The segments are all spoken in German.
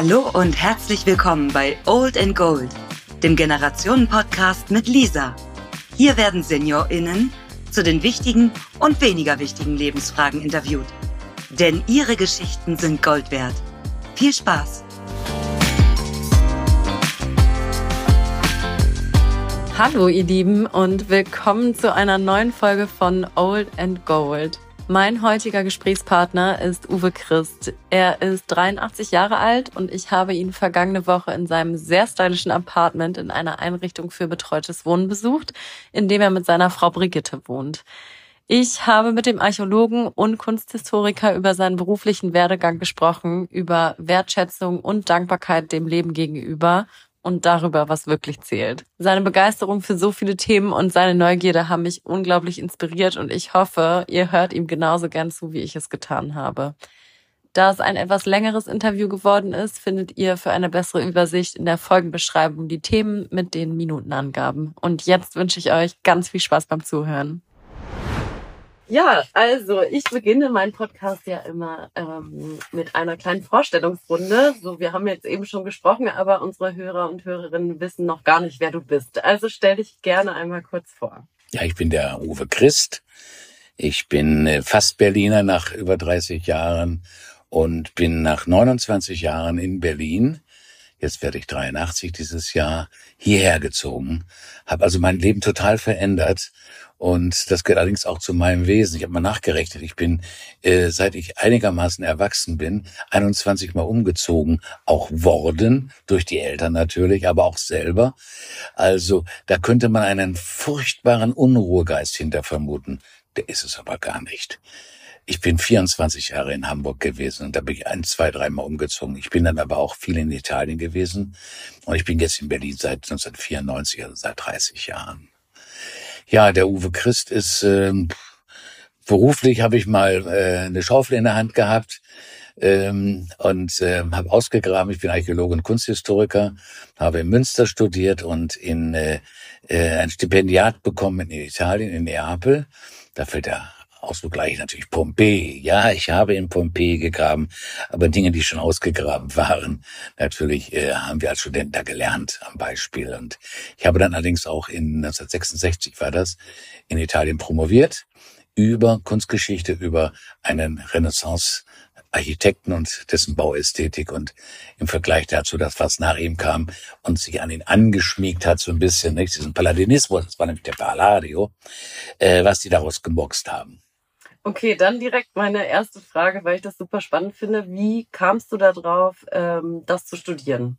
Hallo und herzlich willkommen bei Old and Gold, dem Generationen-Podcast mit Lisa. Hier werden SeniorInnen zu den wichtigen und weniger wichtigen Lebensfragen interviewt. Denn ihre Geschichten sind Gold wert. Viel Spaß! Hallo ihr Lieben und willkommen zu einer neuen Folge von Old and Gold. Mein heutiger Gesprächspartner ist Uwe Christ. Er ist 83 Jahre alt und ich habe ihn vergangene Woche in seinem sehr stylischen Apartment in einer Einrichtung für betreutes Wohnen besucht, in dem er mit seiner Frau Brigitte wohnt. Ich habe mit dem Archäologen und Kunsthistoriker über seinen beruflichen Werdegang gesprochen, über Wertschätzung und Dankbarkeit dem Leben gegenüber und darüber, was wirklich zählt. Seine Begeisterung für so viele Themen und seine Neugierde haben mich unglaublich inspiriert und ich hoffe, ihr hört ihm genauso gern zu, wie ich es getan habe. Da es ein etwas längeres Interview geworden ist, findet ihr für eine bessere Übersicht in der Folgenbeschreibung die Themen mit den Minutenangaben. Und jetzt wünsche ich euch ganz viel Spaß beim Zuhören. Ja, also ich beginne meinen Podcast ja immer ähm, mit einer kleinen Vorstellungsrunde. So, wir haben jetzt eben schon gesprochen, aber unsere Hörer und Hörerinnen wissen noch gar nicht, wer du bist. Also stell dich gerne einmal kurz vor. Ja, ich bin der Uwe Christ. Ich bin äh, fast Berliner nach über 30 Jahren und bin nach 29 Jahren in Berlin jetzt werde ich 83 dieses Jahr, hierher gezogen, habe also mein Leben total verändert und das gehört allerdings auch zu meinem Wesen. Ich habe mal nachgerechnet, ich bin, äh, seit ich einigermaßen erwachsen bin, 21 Mal umgezogen, auch worden, durch die Eltern natürlich, aber auch selber. Also da könnte man einen furchtbaren Unruhegeist hinter vermuten. Der ist es aber gar nicht. Ich bin 24 Jahre in Hamburg gewesen und da bin ich ein, zwei, dreimal umgezogen. Ich bin dann aber auch viel in Italien gewesen und ich bin jetzt in Berlin seit 1994, also seit 30 Jahren. Ja, der Uwe Christ ist ähm, beruflich habe ich mal äh, eine Schaufel in der Hand gehabt ähm, und äh, habe ausgegraben. Ich bin Archäologe und Kunsthistoriker, habe in Münster studiert und in äh, äh, ein Stipendiat bekommen in Italien, in Neapel. Da fällt der Ausdruck gleich natürlich Pompeji. Ja, ich habe in Pompeji gegraben, aber Dinge, die schon ausgegraben waren, natürlich äh, haben wir als Studenten da gelernt am Beispiel. Und ich habe dann allerdings auch in 1966 war das in Italien promoviert über Kunstgeschichte, über einen Renaissance Architekten und dessen Bauästhetik und im Vergleich dazu das, was nach ihm kam und sich an ihn angeschmiegt hat, so ein bisschen, nicht? diesen Palladinismus, das war nämlich der Palladio, äh, was die daraus gemoxt haben. Okay, dann direkt meine erste Frage, weil ich das super spannend finde. Wie kamst du da drauf, ähm, das zu studieren?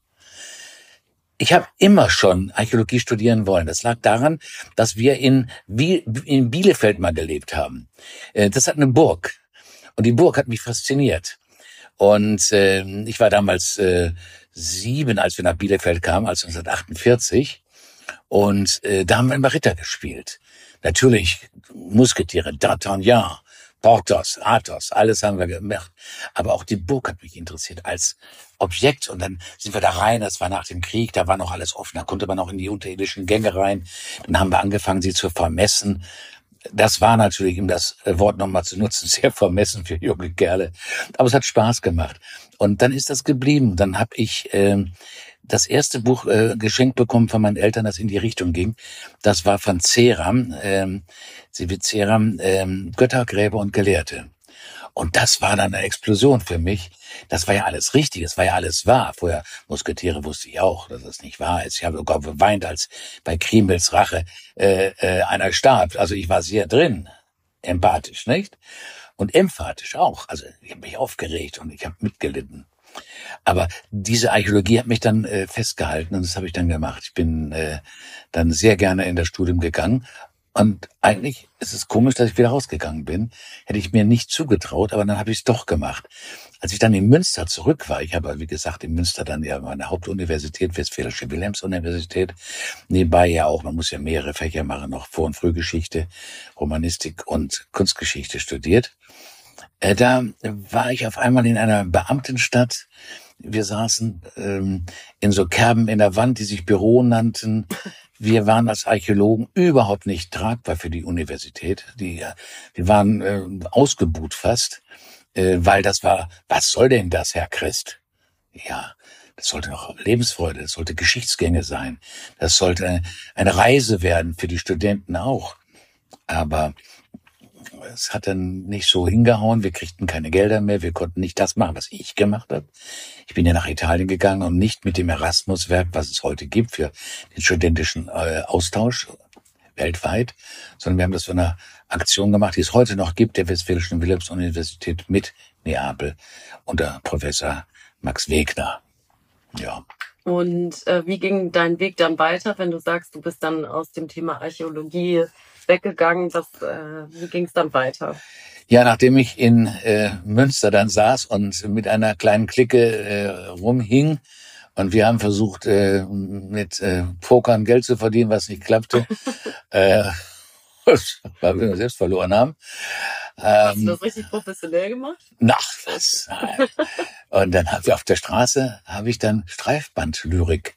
Ich habe immer schon Archäologie studieren wollen. Das lag daran, dass wir in, in Bielefeld mal gelebt haben. Äh, das hat eine Burg. Und die Burg hat mich fasziniert. Und äh, ich war damals äh, sieben, als wir nach Bielefeld kamen, also 1948. Und äh, da haben wir immer Ritter gespielt. Natürlich Musketiere, D'Artagnan, Portos, Athos, alles haben wir gemacht. Aber auch die Burg hat mich interessiert als Objekt. Und dann sind wir da rein, das war nach dem Krieg, da war noch alles offen, da konnte man auch in die unterirdischen Gänge rein. Dann haben wir angefangen, sie zu vermessen. Das war natürlich, um das Wort nochmal zu nutzen, sehr vermessen für junge Kerle. Aber es hat Spaß gemacht. Und dann ist das geblieben. Dann habe ich äh, das erste Buch äh, geschenkt bekommen von meinen Eltern, das in die Richtung ging. Das war von Ceram. Ähm, Civiceram, ähm, Göttergräber und Gelehrte. Und das war dann eine Explosion für mich. Das war ja alles richtig, das war ja alles wahr. Vorher Musketiere wusste ich auch, dass das nicht wahr ist. Ich habe sogar geweint, als bei Kriemels Rache äh, äh, einer starb. Also ich war sehr drin, empathisch, nicht? Und emphatisch auch. Also ich habe mich aufgeregt und ich habe mitgelitten. Aber diese Archäologie hat mich dann äh, festgehalten und das habe ich dann gemacht. Ich bin äh, dann sehr gerne in das Studium gegangen, und eigentlich ist es komisch, dass ich wieder rausgegangen bin. Hätte ich mir nicht zugetraut, aber dann habe ich es doch gemacht. Als ich dann in Münster zurück war, ich habe, wie gesagt, in Münster dann ja meine Hauptuniversität, Westfälische Wilhelms-Universität, nebenbei ja auch, man muss ja mehrere Fächer machen, noch Vor- und Frühgeschichte, Romanistik und Kunstgeschichte studiert. Äh, da war ich auf einmal in einer Beamtenstadt. Wir saßen ähm, in so Kerben in der Wand, die sich Büro nannten. Wir waren als Archäologen überhaupt nicht tragbar für die Universität. Die, wir waren äh, ausgebuht fast, äh, weil das war, was soll denn das, Herr Christ? Ja, das sollte noch Lebensfreude, das sollte Geschichtsgänge sein. Das sollte eine Reise werden für die Studenten auch. Aber es hat dann nicht so hingehauen. Wir kriegten keine Gelder mehr. Wir konnten nicht das machen, was ich gemacht habe. Ich bin ja nach Italien gegangen und nicht mit dem Erasmus-Werk, was es heute gibt für den studentischen äh, Austausch weltweit, sondern wir haben das für eine Aktion gemacht, die es heute noch gibt, der Westfälischen Wilhelms-Universität mit Neapel unter Professor Max Wegner. Ja. Und äh, wie ging dein Weg dann weiter, wenn du sagst, du bist dann aus dem Thema Archäologie weggegangen? Das, äh, wie ging es dann weiter? Ja, nachdem ich in äh, Münster dann saß und mit einer kleinen Clique äh, rumhing und wir haben versucht, äh, mit äh, Pokern Geld zu verdienen, was nicht klappte, äh, weil wir selbst verloren haben. Hast du ähm, das richtig professionell gemacht? Nach was? und dann habe ich auf der Straße habe ich dann Streifbandlyrik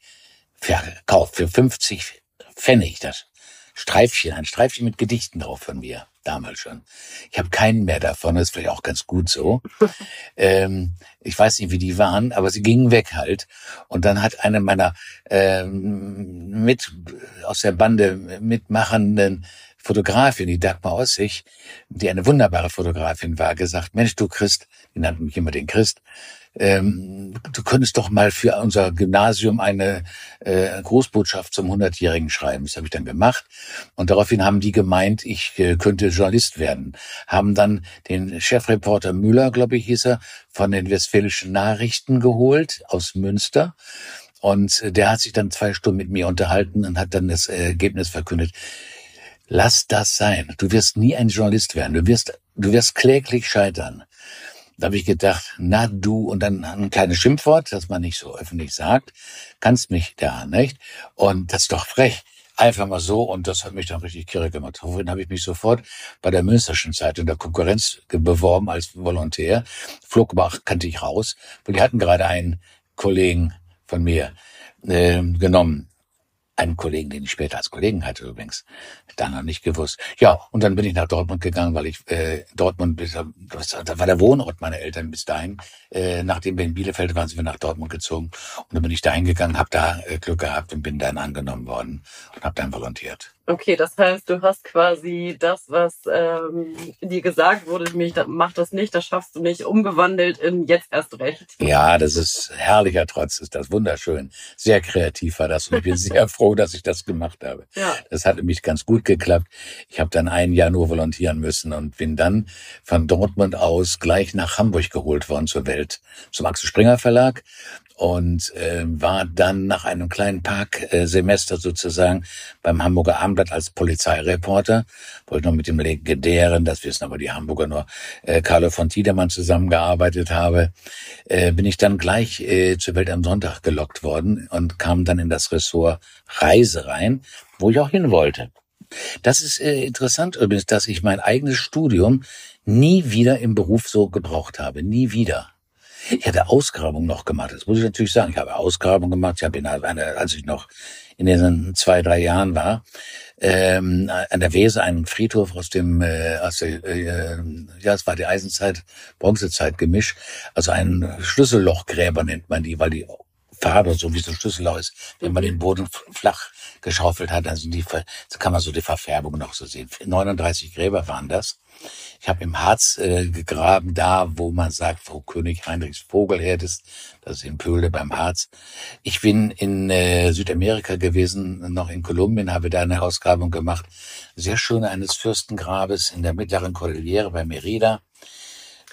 verkauft für 50 Pfennig. Das Streifchen, ein Streifchen mit Gedichten drauf von mir, damals schon. Ich habe keinen mehr davon, das ist vielleicht auch ganz gut so. ähm, ich weiß nicht, wie die waren, aber sie gingen weg halt. Und dann hat eine meiner ähm, mit aus der Bande mitmachenden Fotografin, die Dagmar Ossig, die eine wunderbare Fotografin war, gesagt, Mensch, du Christ, die nannten mich immer den Christ, ähm, du könntest doch mal für unser Gymnasium eine äh, Großbotschaft zum 100-Jährigen schreiben. Das habe ich dann gemacht. Und daraufhin haben die gemeint, ich äh, könnte Journalist werden. Haben dann den Chefreporter Müller, glaube ich, hieß er, von den Westfälischen Nachrichten geholt aus Münster. Und der hat sich dann zwei Stunden mit mir unterhalten und hat dann das Ergebnis verkündet. Lass das sein. Du wirst nie ein Journalist werden. Du wirst, du wirst kläglich scheitern. Da habe ich gedacht, na du, und dann ein kleines Schimpfwort, das man nicht so öffentlich sagt, kannst mich da, nicht? Und das ist doch frech. Einfach mal so, und das hat mich dann richtig kirre gemacht. Daraufhin habe ich mich sofort bei der Münsterschen Zeitung der Konkurrenz beworben als Volontär. Flugbach kannte ich raus, weil die hatten gerade einen Kollegen von mir äh, genommen, einen Kollegen, den ich später als Kollegen hatte übrigens, da noch nicht gewusst. Ja, und dann bin ich nach Dortmund gegangen, weil ich äh, Dortmund, das, da war der Wohnort meiner Eltern bis dahin. Äh, nachdem wir in Bielefeld waren, sind wir nach Dortmund gezogen und dann bin ich dahin gegangen, habe da äh, Glück gehabt und bin dann angenommen worden und habe dann volontiert. Okay, das heißt, du hast quasi das, was ähm, dir gesagt wurde, nämlich mach das nicht, das schaffst du nicht, umgewandelt in jetzt erst recht. Ja, das ist herrlicher Trotz, ist das wunderschön. Sehr kreativ war das und ich bin sehr froh, dass ich das gemacht habe. Ja. Das hat nämlich ganz gut geklappt. Ich habe dann ein Jahr nur volontieren müssen und bin dann von Dortmund aus gleich nach Hamburg geholt worden zur Welt, zum Axel Springer Verlag und äh, war dann nach einem kleinen Parksemester sozusagen beim Hamburger Abendblatt als Polizeireporter, wo ich noch mit dem legendären, das wissen aber die Hamburger nur, äh, Carlo von Tiedemann zusammengearbeitet habe, äh, bin ich dann gleich äh, zur Welt am Sonntag gelockt worden und kam dann in das Ressort Reise rein, wo ich auch hin wollte. Das ist äh, interessant übrigens, dass ich mein eigenes Studium nie wieder im Beruf so gebraucht habe. Nie wieder. Ich hatte Ausgrabungen noch gemacht. Das muss ich natürlich sagen. Ich habe Ausgrabungen gemacht. Ich habe in einer, als ich noch in diesen zwei, drei Jahren war, ähm, an der Weser einen Friedhof aus dem, äh, aus der, äh, ja, es war die Eisenzeit, Bronzezeit Gemisch. Also ein Schlüssellochgräber nennt man die, weil die Farbe so wie so ein Schlüsselloch ist. Wenn man den Boden flach geschaufelt hat, dann sind die, kann man so die Verfärbung noch so sehen. 39 Gräber waren das. Ich habe im Harz äh, gegraben, da wo man sagt, wo König Heinrichs Vogelherd ist, das ist in Pöhle beim Harz. Ich bin in äh, Südamerika gewesen, noch in Kolumbien, habe da eine Ausgrabung gemacht. Sehr schön eines Fürstengrabes in der mittleren Kordillere bei Merida.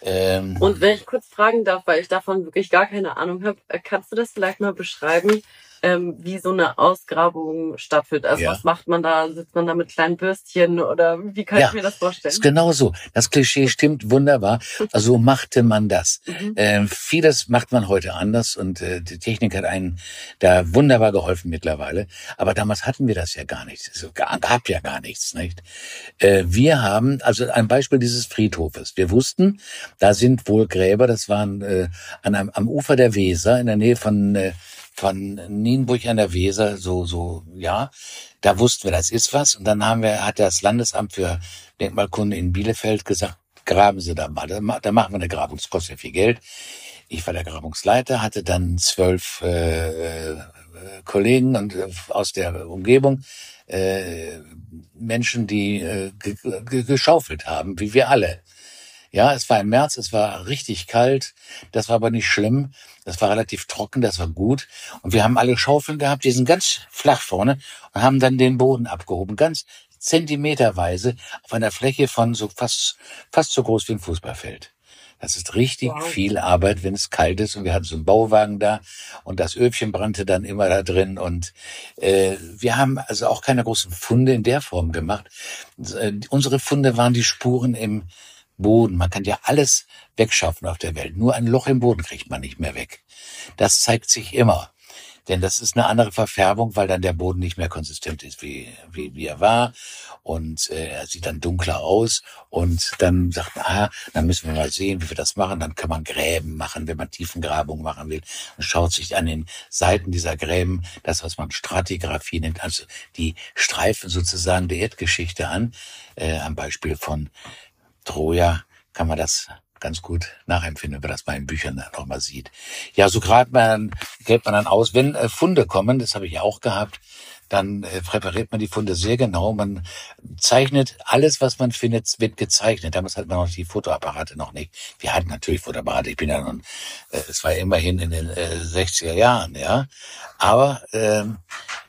Ähm, Und wenn ich kurz fragen darf, weil ich davon wirklich gar keine Ahnung habe, äh, kannst du das vielleicht mal beschreiben, ähm, wie so eine Ausgrabung stattfindet. Also ja. was macht man da? Sitzt man da mit kleinen Bürstchen oder wie kann ja, ich mir das vorstellen? Ist genau so. Das Klischee stimmt wunderbar. Also machte man das. Mhm. Ähm, vieles macht man heute anders und äh, die Technik hat einen da wunderbar geholfen mittlerweile. Aber damals hatten wir das ja gar nicht. Es gab ja gar nichts, nicht? Äh, wir haben, also ein Beispiel dieses Friedhofes. Wir wussten, da sind wohl Gräber, das waren äh, an einem, am Ufer der Weser in der Nähe von äh, von Nienburg an der Weser, so, so, ja, da wussten wir, das ist was. Und dann haben wir, hat das Landesamt für Denkmalkunde in Bielefeld gesagt, graben Sie da mal, da machen wir eine Grabung, das kostet ja viel Geld. Ich war der Grabungsleiter, hatte dann zwölf äh, äh, Kollegen und äh, aus der Umgebung äh, Menschen, die äh, geschaufelt haben, wie wir alle. Ja, es war im März, es war richtig kalt, das war aber nicht schlimm, das war relativ trocken, das war gut. Und wir haben alle Schaufeln gehabt, die sind ganz flach vorne und haben dann den Boden abgehoben, ganz zentimeterweise auf einer Fläche von so fast, fast so groß wie ein Fußballfeld. Das ist richtig wow. viel Arbeit, wenn es kalt ist. Und wir hatten so einen Bauwagen da und das Öbchen brannte dann immer da drin. Und äh, wir haben also auch keine großen Funde in der Form gemacht. Äh, unsere Funde waren die Spuren im Boden. Man kann ja alles wegschaffen auf der Welt. Nur ein Loch im Boden kriegt man nicht mehr weg. Das zeigt sich immer. Denn das ist eine andere Verfärbung, weil dann der Boden nicht mehr konsistent ist, wie, wie, wie er war. Und äh, er sieht dann dunkler aus. Und dann sagt man, ah, dann müssen wir mal sehen, wie wir das machen. Dann kann man Gräben machen, wenn man Tiefengrabung machen will. Und schaut sich an den Seiten dieser Gräben das, was man Stratigraphie nennt, also die Streifen sozusagen der Erdgeschichte an. Äh, am Beispiel von Troja kann man das ganz gut nachempfinden, wenn man das mal in Büchern noch mal sieht. Ja, so gerade man, gräbt man dann aus, wenn äh, Funde kommen, das habe ich ja auch gehabt, dann äh, präpariert man die Funde sehr genau. Man zeichnet alles, was man findet, wird gezeichnet. Damals hat man noch die Fotoapparate noch nicht. Wir hatten natürlich Fotoapparate. Ich bin ja nun, äh, es war immerhin in den äh, 60er Jahren, ja. Aber äh,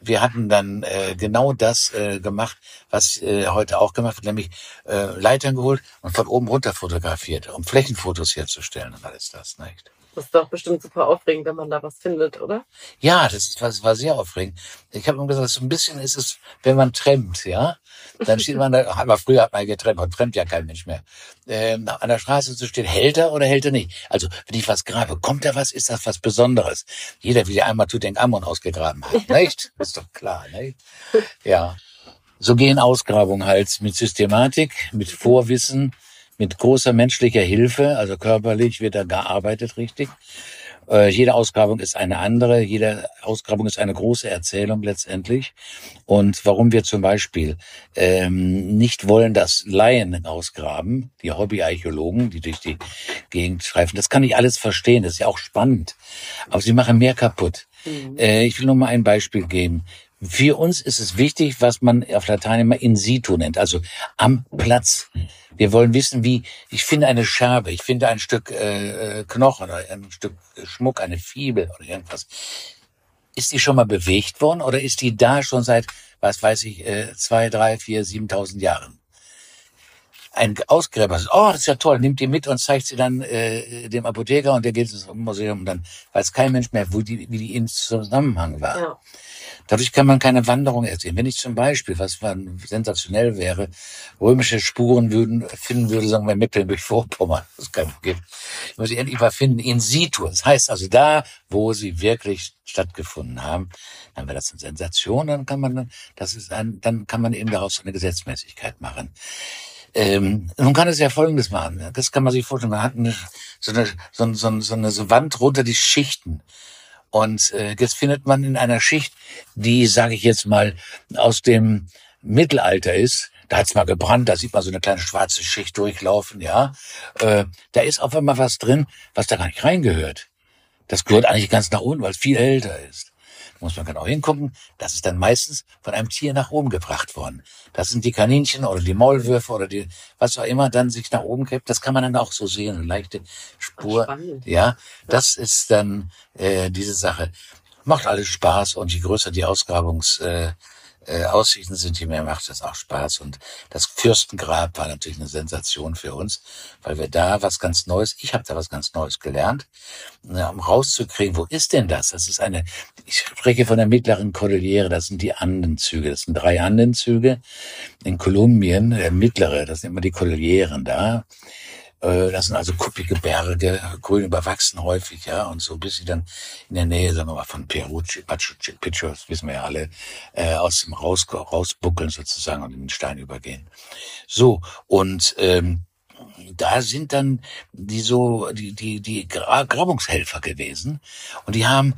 wir hatten dann äh, genau das äh, gemacht, was äh, heute auch gemacht wird, nämlich äh, Leitern geholt und von oben runter fotografiert, um Flächenfotos herzustellen und alles das, nicht? Das ist doch bestimmt super aufregend, wenn man da was findet, oder? Ja, das, ist, das war sehr aufregend. Ich habe immer gesagt, so ein bisschen ist es, wenn man trennt, ja. Dann steht man da, aber früher hat man getrennt, man trennt ja kein Mensch mehr. Ähm, an der Straße zu stehen, hält er oder hält er nicht? Also, wenn ich was grabe, kommt da was, ist das was Besonderes? Jeder will ja einmal Tutankamon ausgegraben haben, nicht? Das ist doch klar, nicht? Ja. So gehen Ausgrabungen halt mit Systematik, mit Vorwissen, mit großer menschlicher Hilfe, also körperlich wird da gearbeitet richtig. Äh, jede Ausgrabung ist eine andere, jede Ausgrabung ist eine große Erzählung letztendlich. Und warum wir zum Beispiel ähm, nicht wollen, dass Laien ausgraben, die Hobbyarchäologen, die durch die Gegend streifen, das kann ich alles verstehen, das ist ja auch spannend. Aber sie machen mehr kaputt. Mhm. Äh, ich will nur mal ein Beispiel geben. Für uns ist es wichtig, was man auf Latein immer in situ nennt, also am Platz. Wir wollen wissen, wie, ich finde eine Scherbe, ich finde ein Stück äh, äh, Knochen oder ein Stück Schmuck, eine Fibel oder irgendwas. Ist die schon mal bewegt worden oder ist die da schon seit, was weiß ich, äh, zwei, drei, vier, siebentausend Jahren? Ein Ausgräber sagt, oh, das ist ja toll, nimmt die mit und zeigt sie dann äh, dem Apotheker und der geht ins Museum und dann weiß kein Mensch mehr, wo die, wie die in Zusammenhang war. Ja. Dadurch kann man keine Wanderung erzählen. Wenn ich zum Beispiel, was sensationell wäre, römische Spuren würden, finden würde, sagen wir Mecklenburg-Vorpommern, das kann gibt. Ich muss sie endlich mal finden, in situ. Das heißt also da, wo sie wirklich stattgefunden haben, dann wäre das eine Sensation, dann kann man, das ist ein, dann kann man eben daraus eine Gesetzmäßigkeit machen. Ähm, nun kann es ja Folgendes machen. Das kann man sich vorstellen. Man hat eine, so, eine, so, so, so eine Wand runter die Schichten. Und äh, jetzt findet man in einer Schicht, die, sage ich jetzt mal, aus dem Mittelalter ist, da hat's mal gebrannt, da sieht man so eine kleine schwarze Schicht durchlaufen, ja. Äh, da ist auf einmal was drin, was da gar nicht reingehört. Das gehört eigentlich ganz nach unten, weil es viel älter ist muss man genau hingucken. Das ist dann meistens von einem Tier nach oben gebracht worden. Das sind die Kaninchen oder die Maulwürfe oder die, was auch immer dann sich nach oben kippt. Das kann man dann auch so sehen, eine leichte Spur. Ach, ja, das ist dann äh, diese Sache. Macht alles Spaß und je größer die Ausgrabungs äh, äh, Aussichten sind, je mehr macht es auch Spaß. Und das Fürstengrab war natürlich eine Sensation für uns, weil wir da was ganz Neues, ich habe da was ganz Neues gelernt, ja, um rauszukriegen, wo ist denn das? Das ist eine, ich spreche von der mittleren Kordillere, das sind die Andenzüge, das sind drei Andenzüge in Kolumbien, der mittlere, das sind immer die Kordilleren da. Äh, das sind also kuppige Berge, grün überwachsen häufig, ja, und so bis sie dann in der Nähe, sagen wir mal, von Peru, Machu Picchu, das wissen wir ja alle, äh, aus dem Raus, rausbuckeln sozusagen und in den Stein übergehen. So, und ähm, da sind dann die so, die, die, die Grabungshelfer gewesen und die haben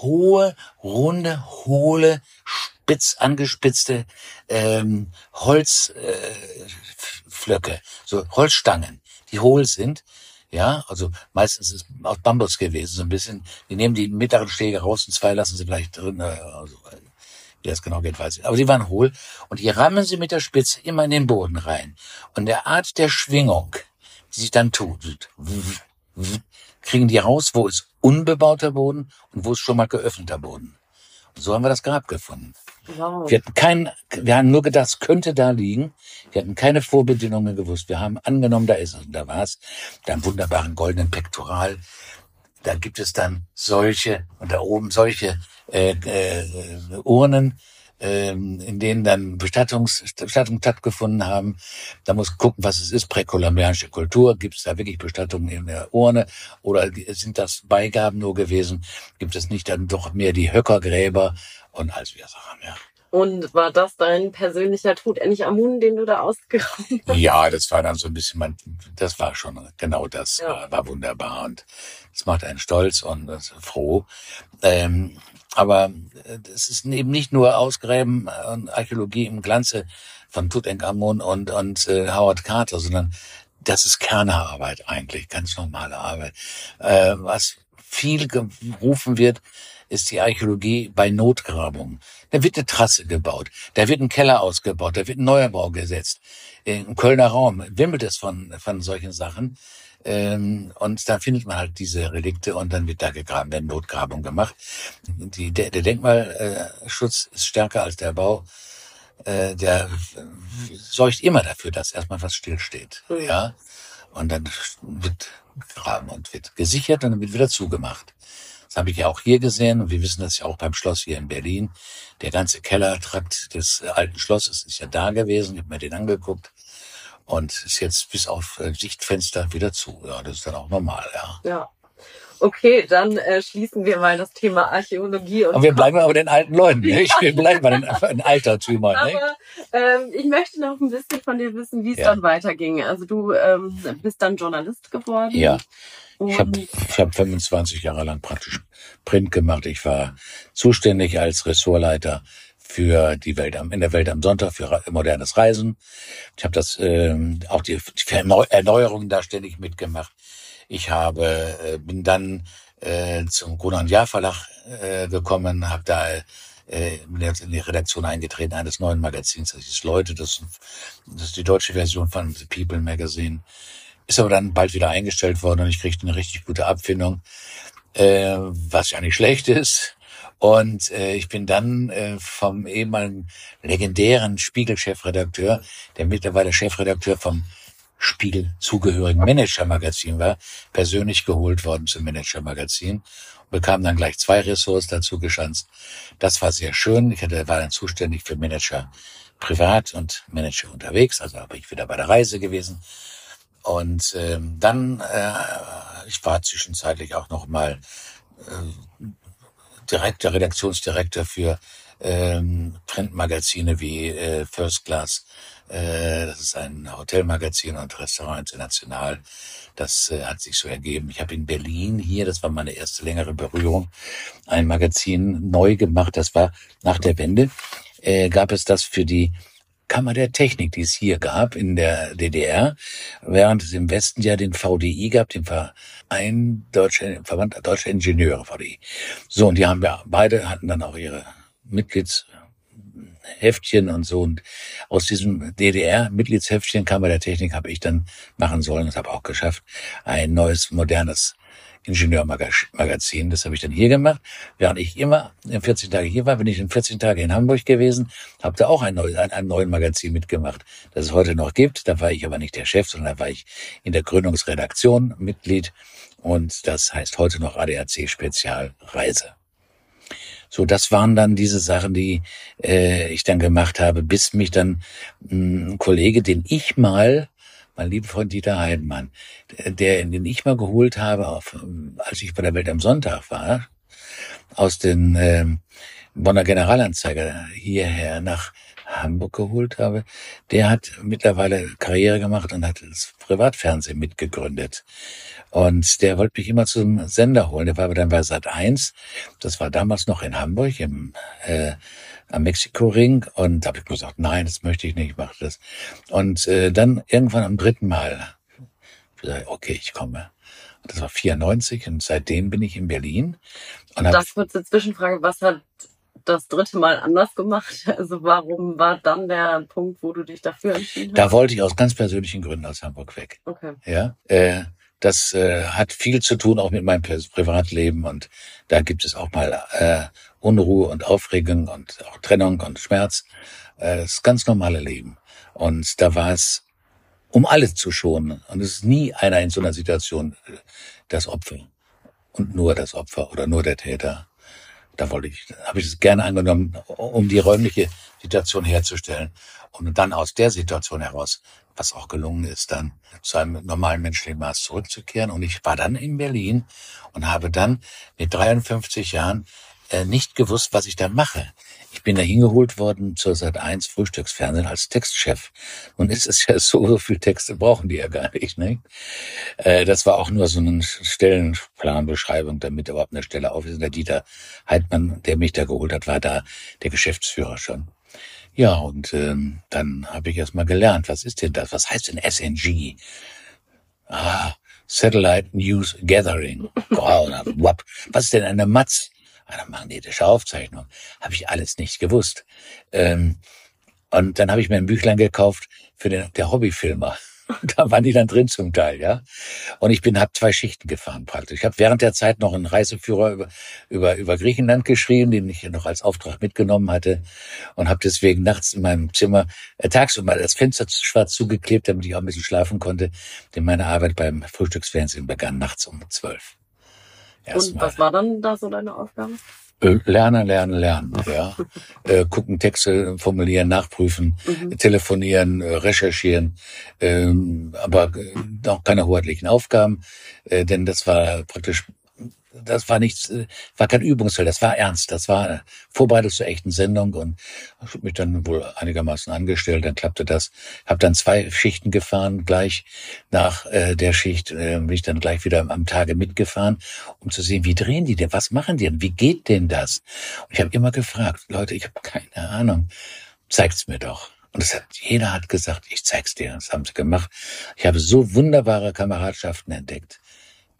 hohe, runde, hohle, spitz angespitzte ähm, Holzflöcke, äh, Flöcke, so Holzstangen die hohl sind, Ja, also meistens ist es aus Bambus gewesen, so ein bisschen. Die nehmen die mittleren Stege raus und zwei lassen sie vielleicht drin. Also, wie das genau geht, weiß ich. Aber die waren hohl und die rammen sie mit der Spitze immer in den Boden rein. Und der Art der Schwingung, die sich dann tut, kriegen die raus, wo ist unbebauter Boden und wo ist schon mal geöffneter Boden. Und so haben wir das Grab gefunden. Wow. Wir hatten keinen, wir haben nur gedacht, es könnte da liegen. Wir hatten keine Vorbedingungen gewusst. Wir haben angenommen, da ist es. Und da war es. Da einen wunderbaren goldenen Pektoral. Da gibt es dann solche, und da oben solche äh, äh, Urnen, ähm, in denen dann Bestattungs, Bestattungen stattgefunden haben. Da muss gucken, was es ist, präkolumbianische Kultur. Gibt es da wirklich Bestattungen in der Urne oder sind das Beigaben nur gewesen? Gibt es nicht dann doch mehr die Höckergräber und all wir Sachen, ja. Und war das dein persönlicher Tod endlich Amun, den du da ausgeraubt hast? Ja, das war dann so ein bisschen mein, das war schon genau das, ja. war, war wunderbar und das macht einen stolz und froh. Ähm, aber es ist eben nicht nur Ausgräben und Archäologie im Glanze von Tutanchamun und, und äh, Howard Carter, sondern das ist Kernarbeit eigentlich, ganz normale Arbeit. Äh, was viel gerufen wird, ist die Archäologie bei Notgrabungen. Da wird eine Trasse gebaut, da wird ein Keller ausgebaut, da wird ein Neubau gesetzt. Im Kölner Raum wimmelt es von, von solchen Sachen. Ähm, und dann findet man halt diese Relikte und dann wird da gegraben, werden Notgrabung gemacht. Die, der, der Denkmalschutz ist stärker als der Bau. Äh, der sorgt immer dafür, dass erstmal was stillsteht. Mhm. Ja. Und dann wird gegraben und wird gesichert und dann wird wieder zugemacht. Das habe ich ja auch hier gesehen und wir wissen das ja auch beim Schloss hier in Berlin. Der ganze Kellertrakt des alten Schlosses ist ja da gewesen. Ich habe mir den angeguckt und ist jetzt bis auf äh, Sichtfenster wieder zu. Ja, das ist dann auch normal, ja. Ja. Okay, dann äh, schließen wir mal das Thema Archäologie. Und aber wir bleiben aber den alten Leuten. Nicht? Wir bleiben bei den, den Altertümern. Aber ähm, ich möchte noch ein bisschen von dir wissen, wie es ja. dann weiterging. Also du ähm, bist dann Journalist geworden. Ja. Ich habe ich hab 25 Jahre lang praktisch Print gemacht. Ich war zuständig als Ressortleiter für die Welt am, in der Welt am Sonntag für modernes Reisen. Ich habe das ähm, auch die, die Erneuerungen da ständig mitgemacht. Ich habe äh, bin dann äh, zum und Jahr Verlag äh, gekommen, habe da äh, in die Redaktion eingetreten eines neuen Magazins, das ist Leute, das, das ist die deutsche Version von The People Magazine. Ist aber dann bald wieder eingestellt worden und ich kriegte eine richtig gute Abfindung, äh, was ja nicht schlecht ist. Und äh, ich bin dann äh, vom ehemaligen legendären Spiegel-Chefredakteur, der mittlerweile Chefredakteur vom Spiegel zugehörigen Manager-Magazin war, persönlich geholt worden zum Manager-Magazin bekam dann gleich zwei Ressorts dazu geschanzt. Das war sehr schön. Ich hatte, war dann zuständig für Manager privat und Manager unterwegs, also habe ich wieder bei der Reise gewesen. Und ähm, dann, äh, ich war zwischenzeitlich auch noch mal äh, Direktor, Redaktionsdirektor für ähm, Printmagazine wie äh, First Class. Äh, das ist ein Hotelmagazin und Restaurant international. Das äh, hat sich so ergeben. Ich habe in Berlin hier, das war meine erste längere Berührung, ein Magazin neu gemacht. Das war nach der Wende. Äh, gab es das für die Kammer der Technik, die es hier gab in der DDR, während es im Westen ja den VDI gab, den Verein Deutscher, Verband Deutscher Ingenieure, VDI. So, und die haben ja, beide hatten dann auch ihre Mitgliedsheftchen und so. Und aus diesem DDR-Mitgliedsheftchen Kammer der Technik habe ich dann machen sollen, das habe auch geschafft, ein neues, modernes Ingenieurmagazin. Das habe ich dann hier gemacht. Während ich immer in 14 Tage hier war, bin ich in 14 Tage in Hamburg gewesen, habe da auch ein, neues, ein, ein neuen Magazin mitgemacht, das es heute noch gibt. Da war ich aber nicht der Chef, sondern da war ich in der Gründungsredaktion Mitglied. Und das heißt heute noch ADAC Spezial Reise. So, das waren dann diese Sachen, die äh, ich dann gemacht habe, bis mich dann mh, ein Kollege, den ich mal mein lieber Freund Dieter Heidenmann, der, den ich mal geholt habe, auf, als ich bei der Welt am Sonntag war, aus den äh, Bonner Generalanzeiger hierher nach Hamburg geholt habe, der hat mittlerweile Karriere gemacht und hat das Privatfernsehen mitgegründet. Und der wollte mich immer zum Sender holen. Der war aber dann bei Sat 1. Das war damals noch in Hamburg im äh, am Mexiko-Ring und da habe ich gesagt, nein, das möchte ich nicht, ich mache das. Und äh, dann irgendwann am dritten Mal, gesagt, okay, ich komme. Das war 94 und seitdem bin ich in Berlin. Und das kurze Zwischenfrage, was hat das dritte Mal anders gemacht? Also warum war dann der Punkt, wo du dich dafür entschieden hast? Da wollte ich aus ganz persönlichen Gründen aus Hamburg weg. Okay. Ja, äh, das äh, hat viel zu tun auch mit meinem Privatleben und da gibt es auch mal äh, Unruhe und Aufregung und auch Trennung und Schmerz. Äh, das ganz normale Leben. Und da war es, um alle zu schonen. Und es ist nie einer in so einer Situation äh, das Opfer und nur das Opfer oder nur der Täter. Da wollte ich, habe ich es gerne angenommen, um die räumliche Situation herzustellen und dann aus der Situation heraus, was auch gelungen ist, dann zu einem normalen menschlichen Maß zurückzukehren. Und ich war dann in Berlin und habe dann mit 53 Jahren äh, nicht gewusst, was ich da mache. Ich bin da hingeholt worden zur Sat 1 Frühstücksfernsehen als Textchef. Und es ist ja so, so viel Texte brauchen die ja gar nicht. Ne? Äh, das war auch nur so eine Stellenplanbeschreibung, damit überhaupt eine Stelle auf ist. Der Dieter Heidmann, der mich da geholt hat, war da der Geschäftsführer schon. Ja, und ähm, dann habe ich erst mal gelernt, was ist denn das? Was heißt denn SNG? Ah, Satellite News Gathering. Was ist denn eine Matz? eine magnetische Aufzeichnung. Habe ich alles nicht gewusst. Ähm, und dann habe ich mir ein Büchlein gekauft für den der Hobbyfilmer. Da waren die dann drin zum Teil, ja. Und ich bin, habe zwei Schichten gefahren praktisch. Ich habe während der Zeit noch einen Reiseführer über, über, über Griechenland geschrieben, den ich noch als Auftrag mitgenommen hatte. Und habe deswegen nachts in meinem Zimmer äh, tagsüber das Fenster schwarz zugeklebt, damit ich auch ein bisschen schlafen konnte. Denn meine Arbeit beim Frühstücksfernsehen begann nachts um zwölf. Und was war dann da so deine Aufgabe? Äh, lernen, lernen, lernen. Ja. äh, gucken, Texte formulieren, nachprüfen, mhm. telefonieren, äh, recherchieren, ähm, aber noch keine hoheitlichen Aufgaben, äh, denn das war praktisch das war nichts, äh, war kein Übungsfeld, das war ernst, das war Vorbereitung zur echten Sendung und ich habe mich dann wohl einigermaßen angestellt, dann klappte das. Habe dann zwei Schichten gefahren, gleich nach äh, der Schicht äh, bin ich dann gleich wieder am Tage mitgefahren, um zu sehen, wie drehen die denn, was machen die denn, wie geht denn das? Und ich habe immer gefragt, Leute, ich habe keine Ahnung, zeigt's mir doch. Und es hat, jeder hat gesagt, ich zeig's dir. Das haben sie gemacht. Ich habe so wunderbare Kameradschaften entdeckt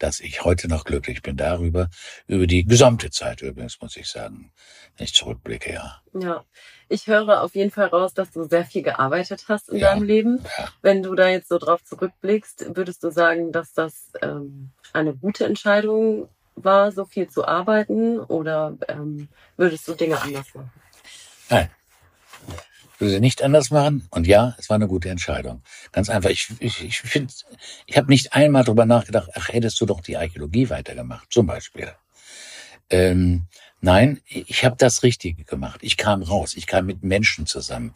dass ich heute noch glücklich bin darüber, über die gesamte Zeit übrigens, muss ich sagen, wenn ich zurückblicke, ja. Ja, ich höre auf jeden Fall raus, dass du sehr viel gearbeitet hast in ja, deinem Leben. Ja. Wenn du da jetzt so drauf zurückblickst, würdest du sagen, dass das ähm, eine gute Entscheidung war, so viel zu arbeiten oder ähm, würdest du Dinge anders machen? Nein, würde sie nicht anders machen. Und ja, es war eine gute Entscheidung. Ganz einfach. Ich, ich, ich finde, ich habe nicht einmal drüber nachgedacht, ach, hättest du doch die Archäologie weitergemacht, zum Beispiel. Ähm, nein, ich habe das Richtige gemacht. Ich kam raus, ich kam mit Menschen zusammen.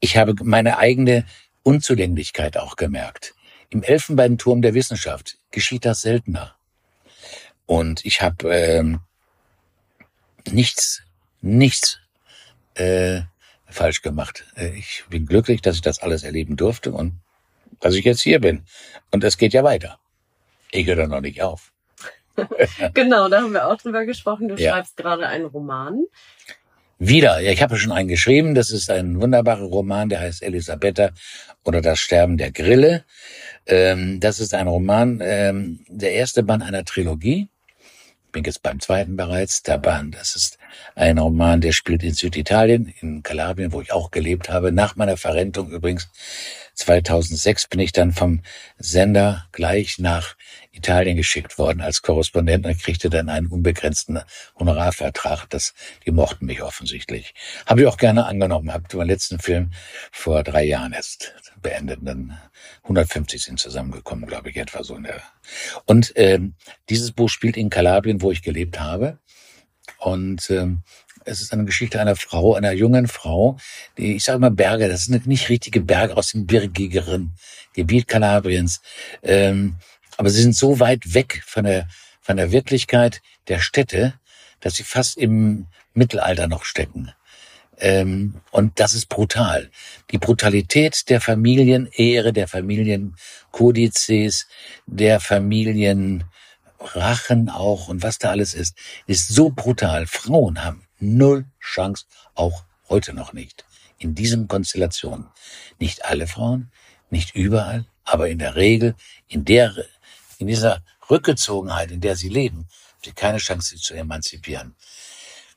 Ich habe meine eigene Unzulänglichkeit auch gemerkt. Im Elfenbeinturm der Wissenschaft geschieht das seltener. Und ich habe ähm, nichts, nichts äh, falsch gemacht. Äh, ich bin glücklich, dass ich das alles erleben durfte und dass ich jetzt hier bin. Und es geht ja weiter. Ich höre da noch nicht auf. genau, da haben wir auch drüber gesprochen. Du ja. schreibst gerade einen Roman. Wieder, ja, ich habe schon einen geschrieben. Das ist ein wunderbarer Roman, der heißt Elisabetta oder das Sterben der Grille. Ähm, das ist ein Roman, ähm, der erste Band einer Trilogie bin jetzt beim zweiten bereits, Band. Das ist ein Roman, der spielt in Süditalien, in Kalabrien, wo ich auch gelebt habe. Nach meiner Verrentung übrigens 2006 bin ich dann vom Sender gleich nach Italien geschickt worden als Korrespondent und kriegte dann einen unbegrenzten Honorarvertrag. Das, die mochten mich offensichtlich. Habe ich auch gerne angenommen. Habe meinen letzten Film vor drei Jahren erst beendet. Dann 150 sind zusammengekommen, glaube ich, etwa so. In der und ähm, dieses Buch spielt in Kalabrien, wo ich gelebt habe. Und ähm, es ist eine Geschichte einer Frau, einer jungen Frau, die, ich sage mal Berge, das sind nicht richtige Berge aus dem birgigeren Gebiet Kalabriens. Ähm, aber sie sind so weit weg von der, von der Wirklichkeit der Städte, dass sie fast im Mittelalter noch stecken. Ähm, und das ist brutal. Die Brutalität der Familienehre, der Familienkodizes, der Familienrachen auch und was da alles ist, ist so brutal. Frauen haben null Chance, auch heute noch nicht. In diesen Konstellationen. Nicht alle Frauen, nicht überall, aber in der Regel, in der, in dieser Rückgezogenheit, in der sie leben, haben sie keine Chance, sich zu emanzipieren.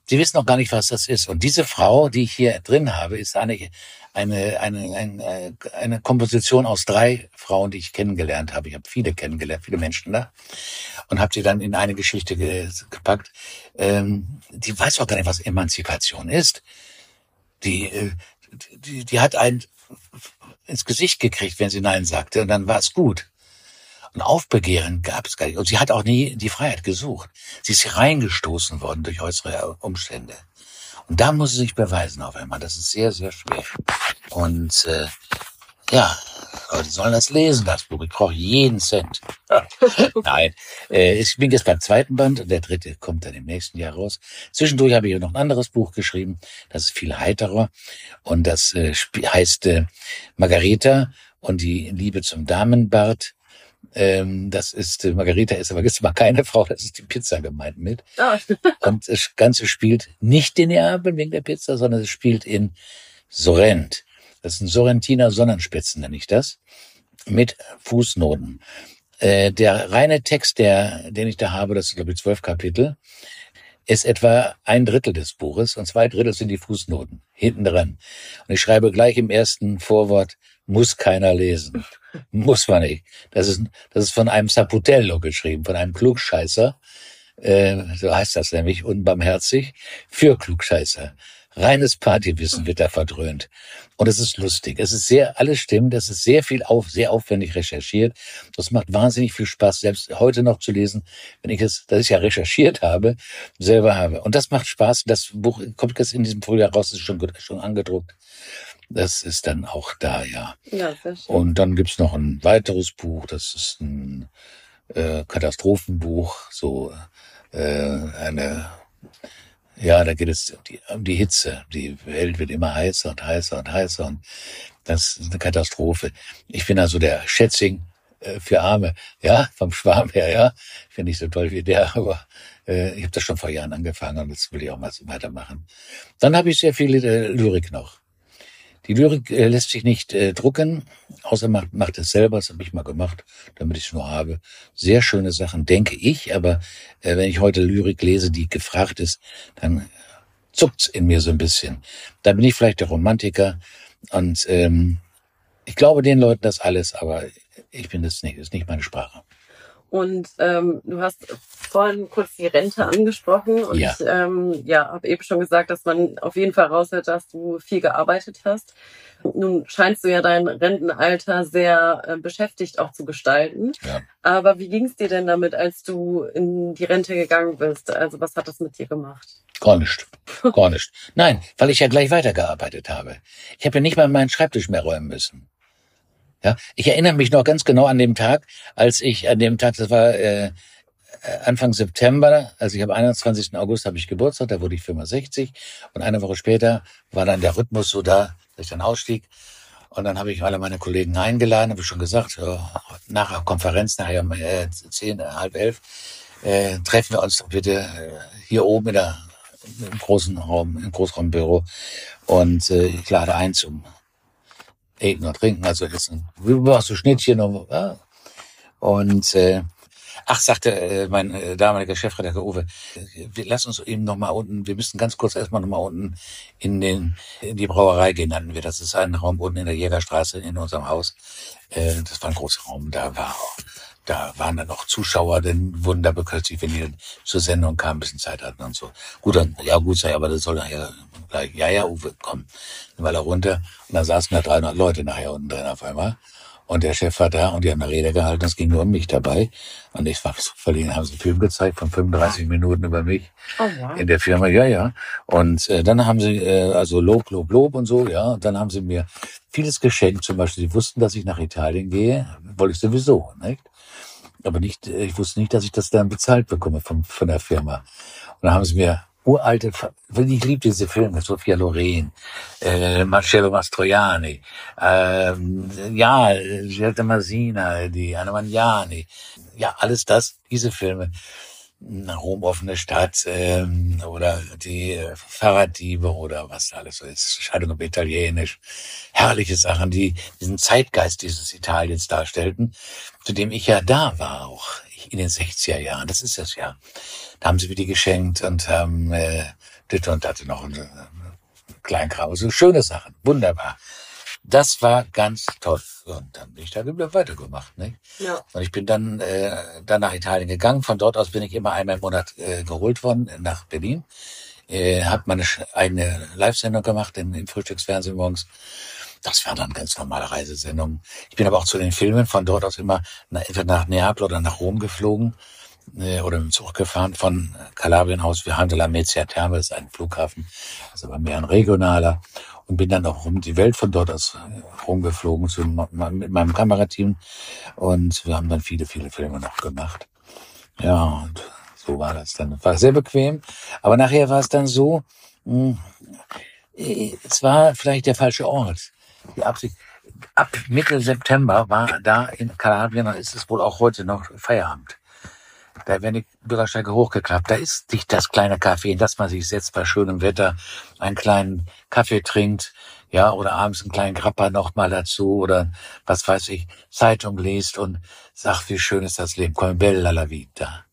Sie wissen noch gar nicht, was das ist. Und diese Frau, die ich hier drin habe, ist eine, eine, eine, eine, eine Komposition aus drei Frauen, die ich kennengelernt habe. Ich habe viele kennengelernt, viele Menschen da. Und habe sie dann in eine Geschichte gepackt. Ähm, die weiß auch gar nicht, was Emanzipation ist. Die, äh, die, die hat ein ins Gesicht gekriegt, wenn sie Nein sagte. Und dann war es gut. Und Aufbegehren gab es gar nicht. Und sie hat auch nie die Freiheit gesucht. Sie ist reingestoßen worden durch äußere Umstände. Und da muss sie sich beweisen auf einmal. Das ist sehr, sehr schwer. Und äh, ja, Leute sollen das lesen, das Buch. Ich brauche jeden Cent. Nein, äh, ich bin jetzt beim zweiten Band und der dritte kommt dann im nächsten Jahr raus. Zwischendurch habe ich noch ein anderes Buch geschrieben. Das ist viel heiterer und das äh, heißt äh, Margareta und die Liebe zum Damenbart. Ähm, das ist, äh, Margareta ist aber jetzt mal keine Frau, das ist die Pizza gemeint mit. Oh. und das Ganze spielt nicht in Neapel wegen der Pizza, sondern es spielt in Sorrent. Das ist ein Sorrentiner Sonnenspitzen, nenne ich das, mit Fußnoten. Äh, der reine Text, der, den ich da habe, das ist glaube ich zwölf Kapitel, ist etwa ein Drittel des Buches und zwei Drittel sind die Fußnoten hinten dran. Und ich schreibe gleich im ersten Vorwort, muss keiner lesen. Muss man nicht. Das ist, das ist von einem Saputello geschrieben, von einem Klugscheißer. Äh, so heißt das nämlich, unbarmherzig, für Klugscheißer. Reines Partywissen wird da verdröhnt. Und es ist lustig. Es ist sehr, alles stimmt. Es ist sehr viel auf, sehr aufwendig recherchiert. Das macht wahnsinnig viel Spaß, selbst heute noch zu lesen, wenn ich es, das ich ja recherchiert habe, selber habe. Und das macht Spaß. Das Buch kommt jetzt in diesem Frühjahr raus, ist schon, schon angedruckt. Das ist dann auch da, ja. Ja. Und dann gibt's noch ein weiteres Buch, das ist ein äh, Katastrophenbuch, so äh, eine ja, da geht es um die, um die Hitze. Die Welt wird immer heißer und heißer und heißer und das ist eine Katastrophe. Ich bin also der Schätzing äh, für Arme, ja, vom Schwarm her, ja. Ich bin nicht so toll wie der, aber äh, ich habe das schon vor Jahren angefangen und jetzt will ich auch mal weitermachen. Dann habe ich sehr viel äh, Lyrik noch. Die Lyrik äh, lässt sich nicht äh, drucken, außer macht, macht es selber, das habe ich mal gemacht, damit ich es nur habe. Sehr schöne Sachen, denke ich, aber äh, wenn ich heute Lyrik lese, die gefragt ist, dann zuckt's in mir so ein bisschen. Da bin ich vielleicht der Romantiker und ähm, ich glaube den Leuten das alles, aber ich bin das nicht, das ist nicht meine Sprache. Und ähm, du hast vorhin kurz die Rente angesprochen und ja. ich ähm, ja, habe eben schon gesagt, dass man auf jeden Fall raushört, dass du viel gearbeitet hast. Nun scheinst du ja dein Rentenalter sehr äh, beschäftigt auch zu gestalten. Ja. Aber wie ging es dir denn damit, als du in die Rente gegangen bist? Also was hat das mit dir gemacht? Gar nicht. Gar nicht. Nein, weil ich ja gleich weitergearbeitet habe. Ich habe ja nicht mal meinen Schreibtisch mehr räumen müssen. Ja, ich erinnere mich noch ganz genau an den Tag, als ich an dem Tag, das war äh, Anfang September, also ich habe 21. August habe ich Geburtstag, da wurde ich 65 und eine Woche später war dann der Rhythmus so da, dass ich dann ausstieg und dann habe ich alle meine Kollegen eingeladen, habe ich schon gesagt, nach der Konferenz, nachher um äh, zehn, halb elf, äh, treffen wir uns bitte äh, hier oben in der, im großen Raum, im Großraumbüro und äh, ich lade ein zum Eten und Trinken, also essen. Machst du Schnittchen und, ja. und äh, ach, sagte äh, mein äh, damaliger Chefredakteur Uwe, äh, wir lassen uns eben noch mal unten, wir müssen ganz kurz erstmal noch mal unten in den in die Brauerei gehen, nannten wir. Das ist ein Raum unten in der Jägerstraße in unserem Haus. Äh, das war ein großer Raum, da war da waren dann noch Zuschauer, denn wurden da bekürzigt, wenn die zur Sendung kamen, ein bisschen Zeit hatten und so. Gut, dann, ja gut sei, aber das soll nachher gleich, ja, ja, Uwe, komm, dann war da runter und dann saßen da 300 Leute nachher unten drin auf einmal. Und der Chef war da und die haben eine Rede gehalten, es ging nur um mich dabei. Und ich war so verlegen, haben sie einen Film gezeigt von 35 Minuten über mich oh, ja. in der Firma, ja, ja. Und äh, dann haben sie, äh, also Lob, Lob, Lob und so, ja. Und dann haben sie mir vieles geschenkt, zum Beispiel, sie wussten, dass ich nach Italien gehe, wollte ich sowieso, nicht? Aber nicht, ich wusste nicht, dass ich das dann bezahlt bekomme von, von der Firma. Und dann haben sie mir uralte, ich liebe diese Filme, Sophia Loren, äh, Marcello Mastroianni, äh, ja, Giulietta Masina, die Anna Magnani, ja, alles das, diese Filme. Rom offene Stadt ähm, oder die äh, Fahrraddiebe oder was da alles so ist, Scheidung auf Italienisch, herrliche Sachen, die diesen Zeitgeist dieses Italiens darstellten, zu dem ich ja da war auch in den 60er Jahren. Das ist das ja. Da haben sie mir die geschenkt und haben äh, das und hatte noch einen, einen kleinen Kram. So schöne Sachen. Wunderbar. Das war ganz toll. Und dann bin ich da wieder weitergemacht. Ne? Ja. Und ich bin dann, äh, dann nach Italien gegangen. Von dort aus bin ich immer einmal im Monat äh, geholt worden nach Berlin. Äh, habe meine eigene Live-Sendung gemacht im, im Frühstücksfernsehen morgens. Das war dann ganz normale Reisesendung. Ich bin aber auch zu den Filmen von dort aus immer nach, entweder nach Neapel oder nach Rom geflogen äh, oder mit dem Zug gefahren von Kalabrien aus. Wir haben La Mezia Terme, das ist ein Flughafen, also aber mehr ein regionaler. Und bin dann auch um die Welt von dort aus äh, rumgeflogen zu, mit meinem Kamerateam. Und wir haben dann viele, viele Filme noch gemacht. Ja, und so war das dann. War sehr bequem. Aber nachher war es dann so, mh, äh, es war vielleicht der falsche Ort. Die Absicht. Ab Mitte September war da in Kalabrien, dann ist es wohl auch heute noch Feierabend. Da werden die Bürgersteige hochgeklappt. Da ist nicht das kleine Café, in das man sich setzt bei schönem Wetter, einen kleinen Kaffee trinkt, ja, oder abends einen kleinen Grappa noch mal dazu oder was weiß ich, Zeitung liest und sagt, wie schön ist das Leben. Come bella la vita.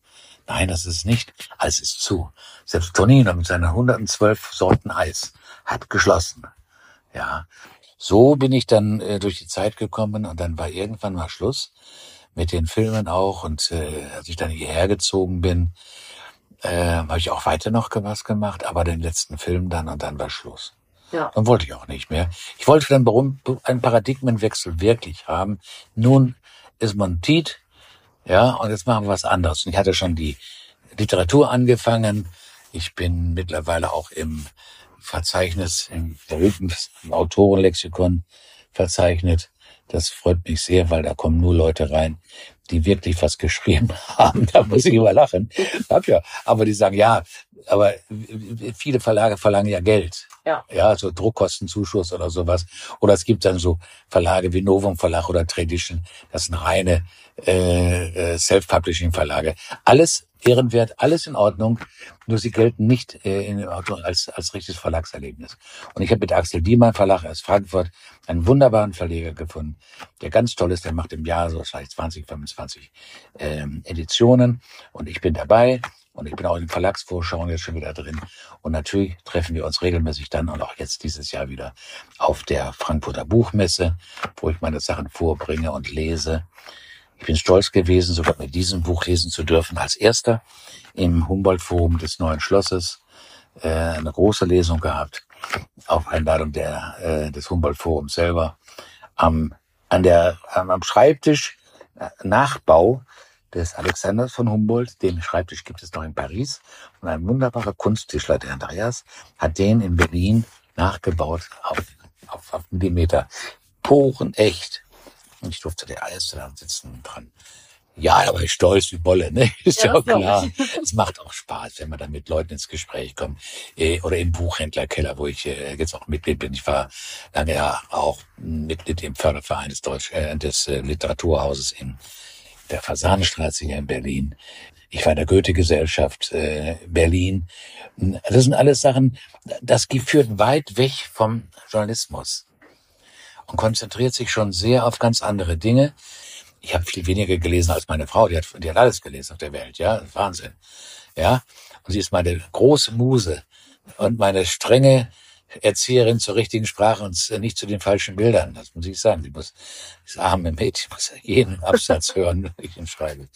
Nein, das ist nicht. Alles ist zu. Selbst Tonino mit seinen 112 Sorten Eis hat geschlossen. Ja, so bin ich dann äh, durch die Zeit gekommen und dann war irgendwann mal Schluss mit den Filmen auch. Und äh, als ich dann hierher gezogen bin, äh, habe ich auch weiter noch was gemacht, aber den letzten Film dann und dann war Schluss. Ja. Dann wollte ich auch nicht mehr. Ich wollte dann einen Paradigmenwechsel wirklich haben. Nun ist Montit, ja, und jetzt machen wir was anderes. Und ich hatte schon die Literatur angefangen. Ich bin mittlerweile auch im Verzeichnis, im berühmten Autorenlexikon verzeichnet. Das freut mich sehr, weil da kommen nur Leute rein, die wirklich was geschrieben haben. Da muss ich immer lachen. Hab ja, aber die sagen, ja, aber viele Verlage verlangen ja Geld. Ja. Ja, so Druckkostenzuschuss oder sowas. Oder es gibt dann so Verlage wie Novum Verlag oder Tradition. Das sind reine äh, äh, Self-Publishing-Verlage. Alles ehrenwert, alles in Ordnung. Nur sie gelten nicht äh, in Ordnung als, als richtiges Verlagserlebnis. Und ich habe mit Axel Diemann Verlag aus Frankfurt einen wunderbaren Verleger gefunden, der ganz toll ist. Der macht im Jahr so wahrscheinlich 20, 25 ähm, Editionen. Und ich bin dabei. Und ich bin auch in den Verlagsvorschauen jetzt schon wieder drin. Und natürlich treffen wir uns regelmäßig dann und auch jetzt dieses Jahr wieder auf der Frankfurter Buchmesse, wo ich meine Sachen vorbringe und lese. Ich bin stolz gewesen, sogar mit diesem Buch lesen zu dürfen, als erster im Humboldt-Forum des Neuen Schlosses äh, eine große Lesung gehabt, auf Einladung der, äh, des Humboldt-Forums selber. Am, an der, am, Schreibtisch äh, Nachbau des Alexanders von Humboldt, den Schreibtisch gibt es noch in Paris, und ein wunderbarer Kunsttischler, der Andreas, hat den in Berlin nachgebaut auf, auf, auf Millimeter. Poren echt. Und ich durfte der erste da sitzen dran. Ja, war ich stolz wie Bolle, ne? Ist ja, Ja, klar. Es macht auch Spaß, wenn man dann mit Leuten ins Gespräch kommt. Äh, Oder im Buchhändlerkeller, wo ich äh, jetzt auch Mitglied bin. Ich war lange ja auch Mitglied im Förderverein des Deutsch, äh, des äh, Literaturhauses in der Fasanenstraße hier in Berlin. Ich war in der Goethe-Gesellschaft äh, Berlin. Das sind alles Sachen, das führt weit weg vom Journalismus und konzentriert sich schon sehr auf ganz andere Dinge. Ich habe viel weniger gelesen als meine Frau, die hat, die hat alles gelesen auf der Welt, ja, Wahnsinn. Ja, und sie ist meine große Muse und meine strenge Erzieherin zur richtigen Sprache und nicht zu den falschen Bildern. Das muss ich sagen. Die muss, das arme Mädchen muss jeden Absatz hören, wenn ich ihn schreibe.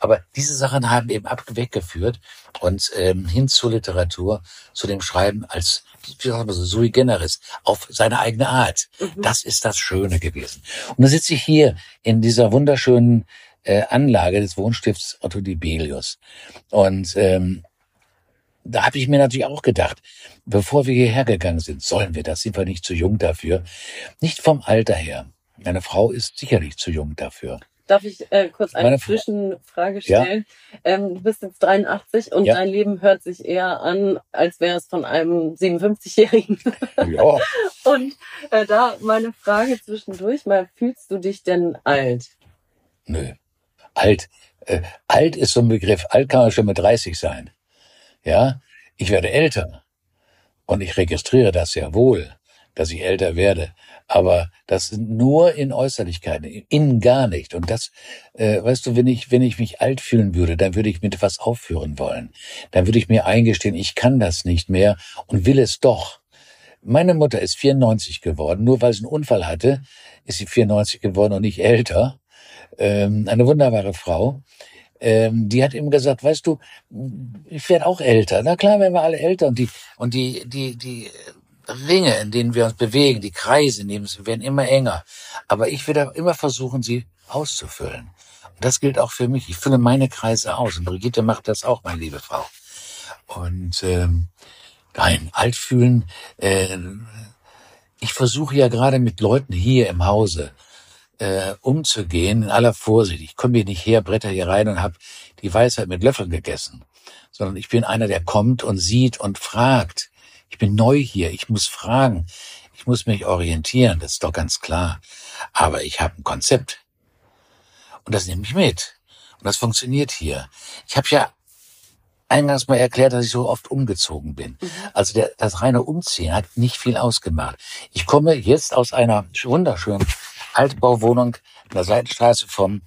Aber diese Sachen haben eben ab weggeführt und ähm, hin zur Literatur, zu dem Schreiben als wie sagen wir so, sui generis, auf seine eigene Art. Mhm. Das ist das Schöne gewesen. Und da sitze ich hier in dieser wunderschönen äh, Anlage des Wohnstifts Otto Dibelius. Und ähm, da habe ich mir natürlich auch gedacht, bevor wir hierher gegangen sind, sollen wir das? Sind wir nicht zu jung dafür? Nicht vom Alter her. Meine Frau ist sicherlich zu jung dafür. Darf ich äh, kurz eine Meine Fra- Zwischenfrage Ja. stellen? Ähm, du bist jetzt 83 und Ja. dein Leben hört sich eher an, als wäre es von einem 57-Jährigen. Ja, Und äh, da meine Frage zwischendurch mal, fühlst du dich denn alt? nö. Alt. Äh, alt ist so ein Begriff. Alt kann man schon mit 30 sein. Ja, ich werde älter. Und ich registriere das sehr wohl. dass ich älter werde. Aber das nur in Äußerlichkeiten, innen gar nicht. Und das, äh, weißt du, wenn ich, wenn ich mich alt fühlen würde, dann würde ich mit etwas aufhören wollen. Dann würde ich mir eingestehen, ich kann das nicht mehr und will es doch. Meine Mutter ist 94 geworden, nur weil sie einen Unfall hatte, ist sie 94 geworden und nicht älter. Ähm, eine wunderbare Frau. Ähm, die hat ihm gesagt, weißt du, ich werde auch älter. Na klar, werden wir alle älter und die und die die die Ringe, in denen wir uns bewegen, die Kreise, in wir werden immer enger. Aber ich werde immer versuchen, sie auszufüllen. Und das gilt auch für mich. Ich fülle meine Kreise aus. Und Brigitte macht das auch, meine liebe Frau. Und ähm, nein, alt fühlen. Äh, ich versuche ja gerade mit Leuten hier im Hause äh, umzugehen in aller Vorsicht. Ich komme hier nicht her, bretter hier rein und habe die Weisheit mit Löffeln gegessen, sondern ich bin einer, der kommt und sieht und fragt. Ich bin neu hier, ich muss fragen, ich muss mich orientieren, das ist doch ganz klar. Aber ich habe ein Konzept. Und das nehme ich mit. Und das funktioniert hier. Ich habe ja eingangs mal erklärt, dass ich so oft umgezogen bin. Mhm. Also der, das reine Umziehen hat nicht viel ausgemacht. Ich komme jetzt aus einer wunderschönen Altbauwohnung in der Seitenstraße vom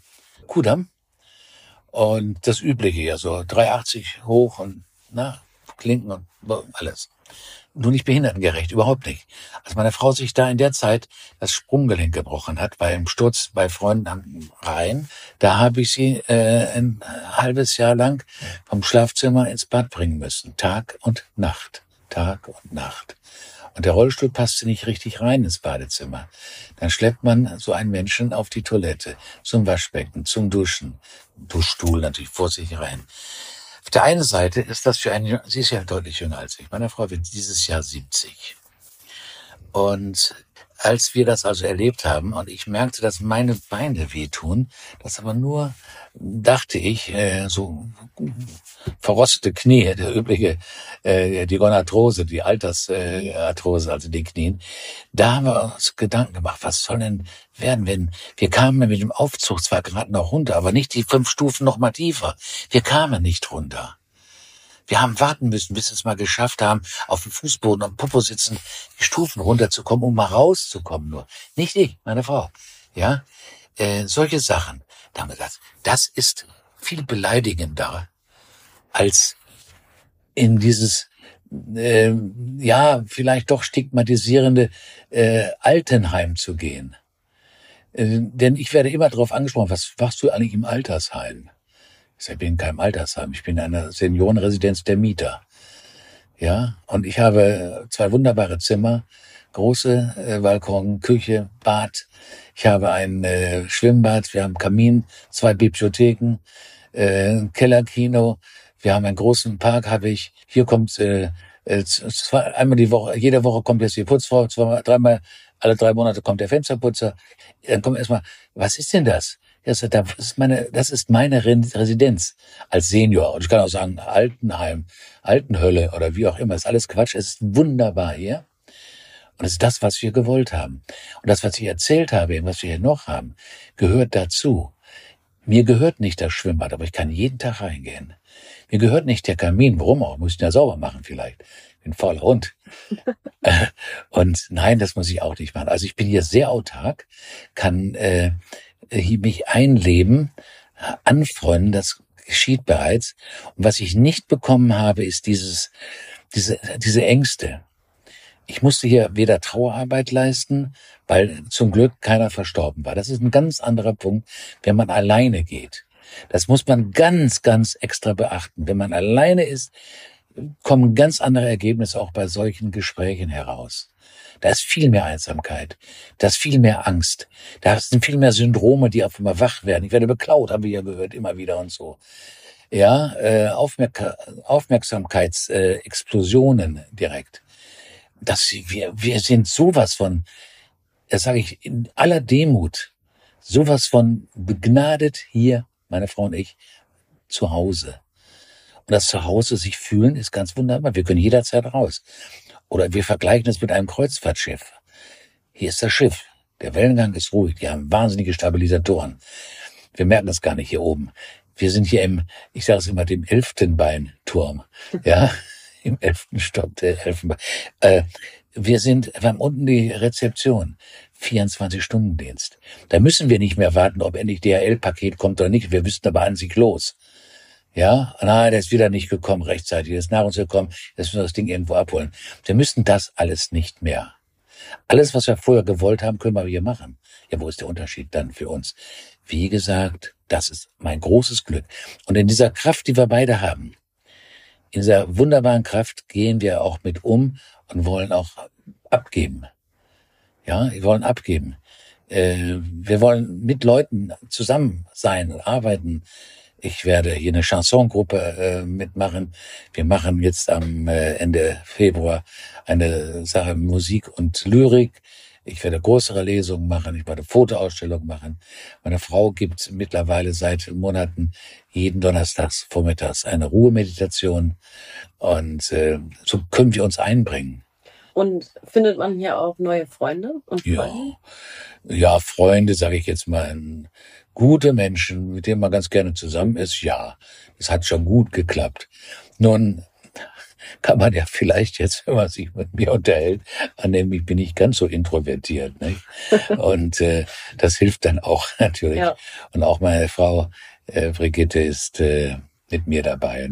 Kudamm. Und das Übliche ja so 380 hoch und na, Klinken und alles nur nicht behindertengerecht, überhaupt nicht. Als meine Frau sich da in der Zeit das Sprunggelenk gebrochen hat, bei einem Sturz bei Freunden am Rhein, da habe ich sie äh, ein halbes Jahr lang vom Schlafzimmer ins Bad bringen müssen. Tag und Nacht. Tag und Nacht. Und der Rollstuhl passte nicht richtig rein ins Badezimmer. Dann schleppt man so einen Menschen auf die Toilette, zum Waschbecken, zum Duschen. Duschstuhl natürlich vorsichtig rein. Auf der einen Seite ist das für eine, sie ist ja deutlich jünger als ich. Meine Frau wird dieses Jahr 70. Und als wir das also erlebt haben und ich merkte, dass meine Beine wehtun, das aber nur, dachte ich, äh, so verrostete Knie, der übliche, äh, die Gonarthrose, die Altersarthrose, äh, also die Knien, da haben wir uns Gedanken gemacht, was soll denn werden, wenn wir kamen mit dem Aufzug zwar gerade noch runter, aber nicht die fünf Stufen noch mal tiefer. Wir kamen nicht runter. Wir haben warten müssen, bis wir es mal geschafft haben, auf dem Fußboden am Popo sitzen, die Stufen runterzukommen, um mal rauszukommen nur. Nicht ich, meine Frau. Ja, äh, solche Sachen. Da haben wir gesagt, das ist viel beleidigender als in dieses äh, ja vielleicht doch stigmatisierende äh, Altenheim zu gehen. Äh, denn ich werde immer darauf angesprochen, was machst du eigentlich im Altersheim? Ich bin in keinem Altersheim, ich bin in einer Seniorenresidenz der Mieter. Ja, und ich habe zwei wunderbare Zimmer, große äh, Balkon, Küche, Bad. Ich habe ein äh, Schwimmbad, wir haben Kamin, zwei Bibliotheken, äh, Kellerkino. Wir haben einen großen Park, habe ich. Hier kommt äh, äh, zwei, einmal die Woche, jede Woche kommt jetzt die Putzfrau, zweimal, dreimal, alle drei Monate kommt der Fensterputzer. Dann kommt erstmal, was ist denn das? Das ist meine, das ist meine Residenz als Senior. Und ich kann auch sagen, Altenheim, Altenhölle oder wie auch immer. ist alles Quatsch. Es ist wunderbar hier. Und es ist das, was wir gewollt haben. Und das, was ich erzählt habe, was wir hier noch haben, gehört dazu. Mir gehört nicht das Schwimmbad, aber ich kann jeden Tag reingehen. Mir gehört nicht der Kamin. Warum auch? Muss ich ihn ja sauber machen vielleicht. Ich bin fauler Hund. und nein, das muss ich auch nicht machen. Also ich bin hier sehr autark, kann äh, mich einleben, anfreunden, das geschieht bereits. Und was ich nicht bekommen habe, ist dieses, diese, diese Ängste. Ich musste hier weder Trauerarbeit leisten, weil zum Glück keiner verstorben war. Das ist ein ganz anderer Punkt, wenn man alleine geht. Das muss man ganz, ganz extra beachten. Wenn man alleine ist, kommen ganz andere Ergebnisse auch bei solchen Gesprächen heraus. Da ist viel mehr Einsamkeit. Da ist viel mehr Angst. Da sind viel mehr Syndrome, die auf einmal wach werden. Ich werde beklaut, haben wir ja gehört, immer wieder und so. Ja, äh, Aufmerk Aufmerksamkeitsexplosionen äh, direkt. Das, wir, wir sind sowas von, das sage ich in aller Demut, sowas von begnadet hier, meine Frau und ich, zu Hause. Und das Zuhause sich fühlen ist ganz wunderbar. Wir können jederzeit raus. Oder wir vergleichen es mit einem Kreuzfahrtschiff. Hier ist das Schiff. Der Wellengang ist ruhig. Die haben wahnsinnige Stabilisatoren. Wir merken das gar nicht hier oben. Wir sind hier im, ich sage es immer, dem Elftenbeinturm. Ja, im elften Stock der Elfenbein. Äh, wir sind, wir haben unten die Rezeption. 24-Stunden-Dienst. Da müssen wir nicht mehr warten, ob endlich DHL-Paket kommt oder nicht. Wir wüssten aber an sich los. Ja, nein, der ist wieder nicht gekommen rechtzeitig, der ist nach uns gekommen, jetzt müssen wir das Ding irgendwo abholen. Wir müssen das alles nicht mehr. Alles, was wir vorher gewollt haben, können wir hier machen. Ja, wo ist der Unterschied dann für uns? Wie gesagt, das ist mein großes Glück. Und in dieser Kraft, die wir beide haben, in dieser wunderbaren Kraft gehen wir auch mit um und wollen auch abgeben. Ja, wir wollen abgeben. Äh, wir wollen mit Leuten zusammen sein, arbeiten, ich werde hier eine Chansongruppe äh, mitmachen. Wir machen jetzt am äh, Ende Februar eine Sache Musik und Lyrik. Ich werde größere Lesungen machen, ich werde Fotoausstellungen machen. Meine Frau gibt mittlerweile seit Monaten jeden Donnerstags vormittags eine Ruhemeditation. Und äh, so können wir uns einbringen. Und findet man hier auch neue Freunde und Freunde? Ja, ja Freunde, sage ich jetzt mal gute Menschen, mit denen man ganz gerne zusammen ist, ja, es hat schon gut geklappt. Nun kann man ja vielleicht jetzt, wenn man sich mit mir unterhält, annehmen, ich bin nicht ganz so introvertiert. Nicht? Und äh, das hilft dann auch natürlich. Ja. Und auch meine Frau äh, Brigitte ist äh, mit mir dabei.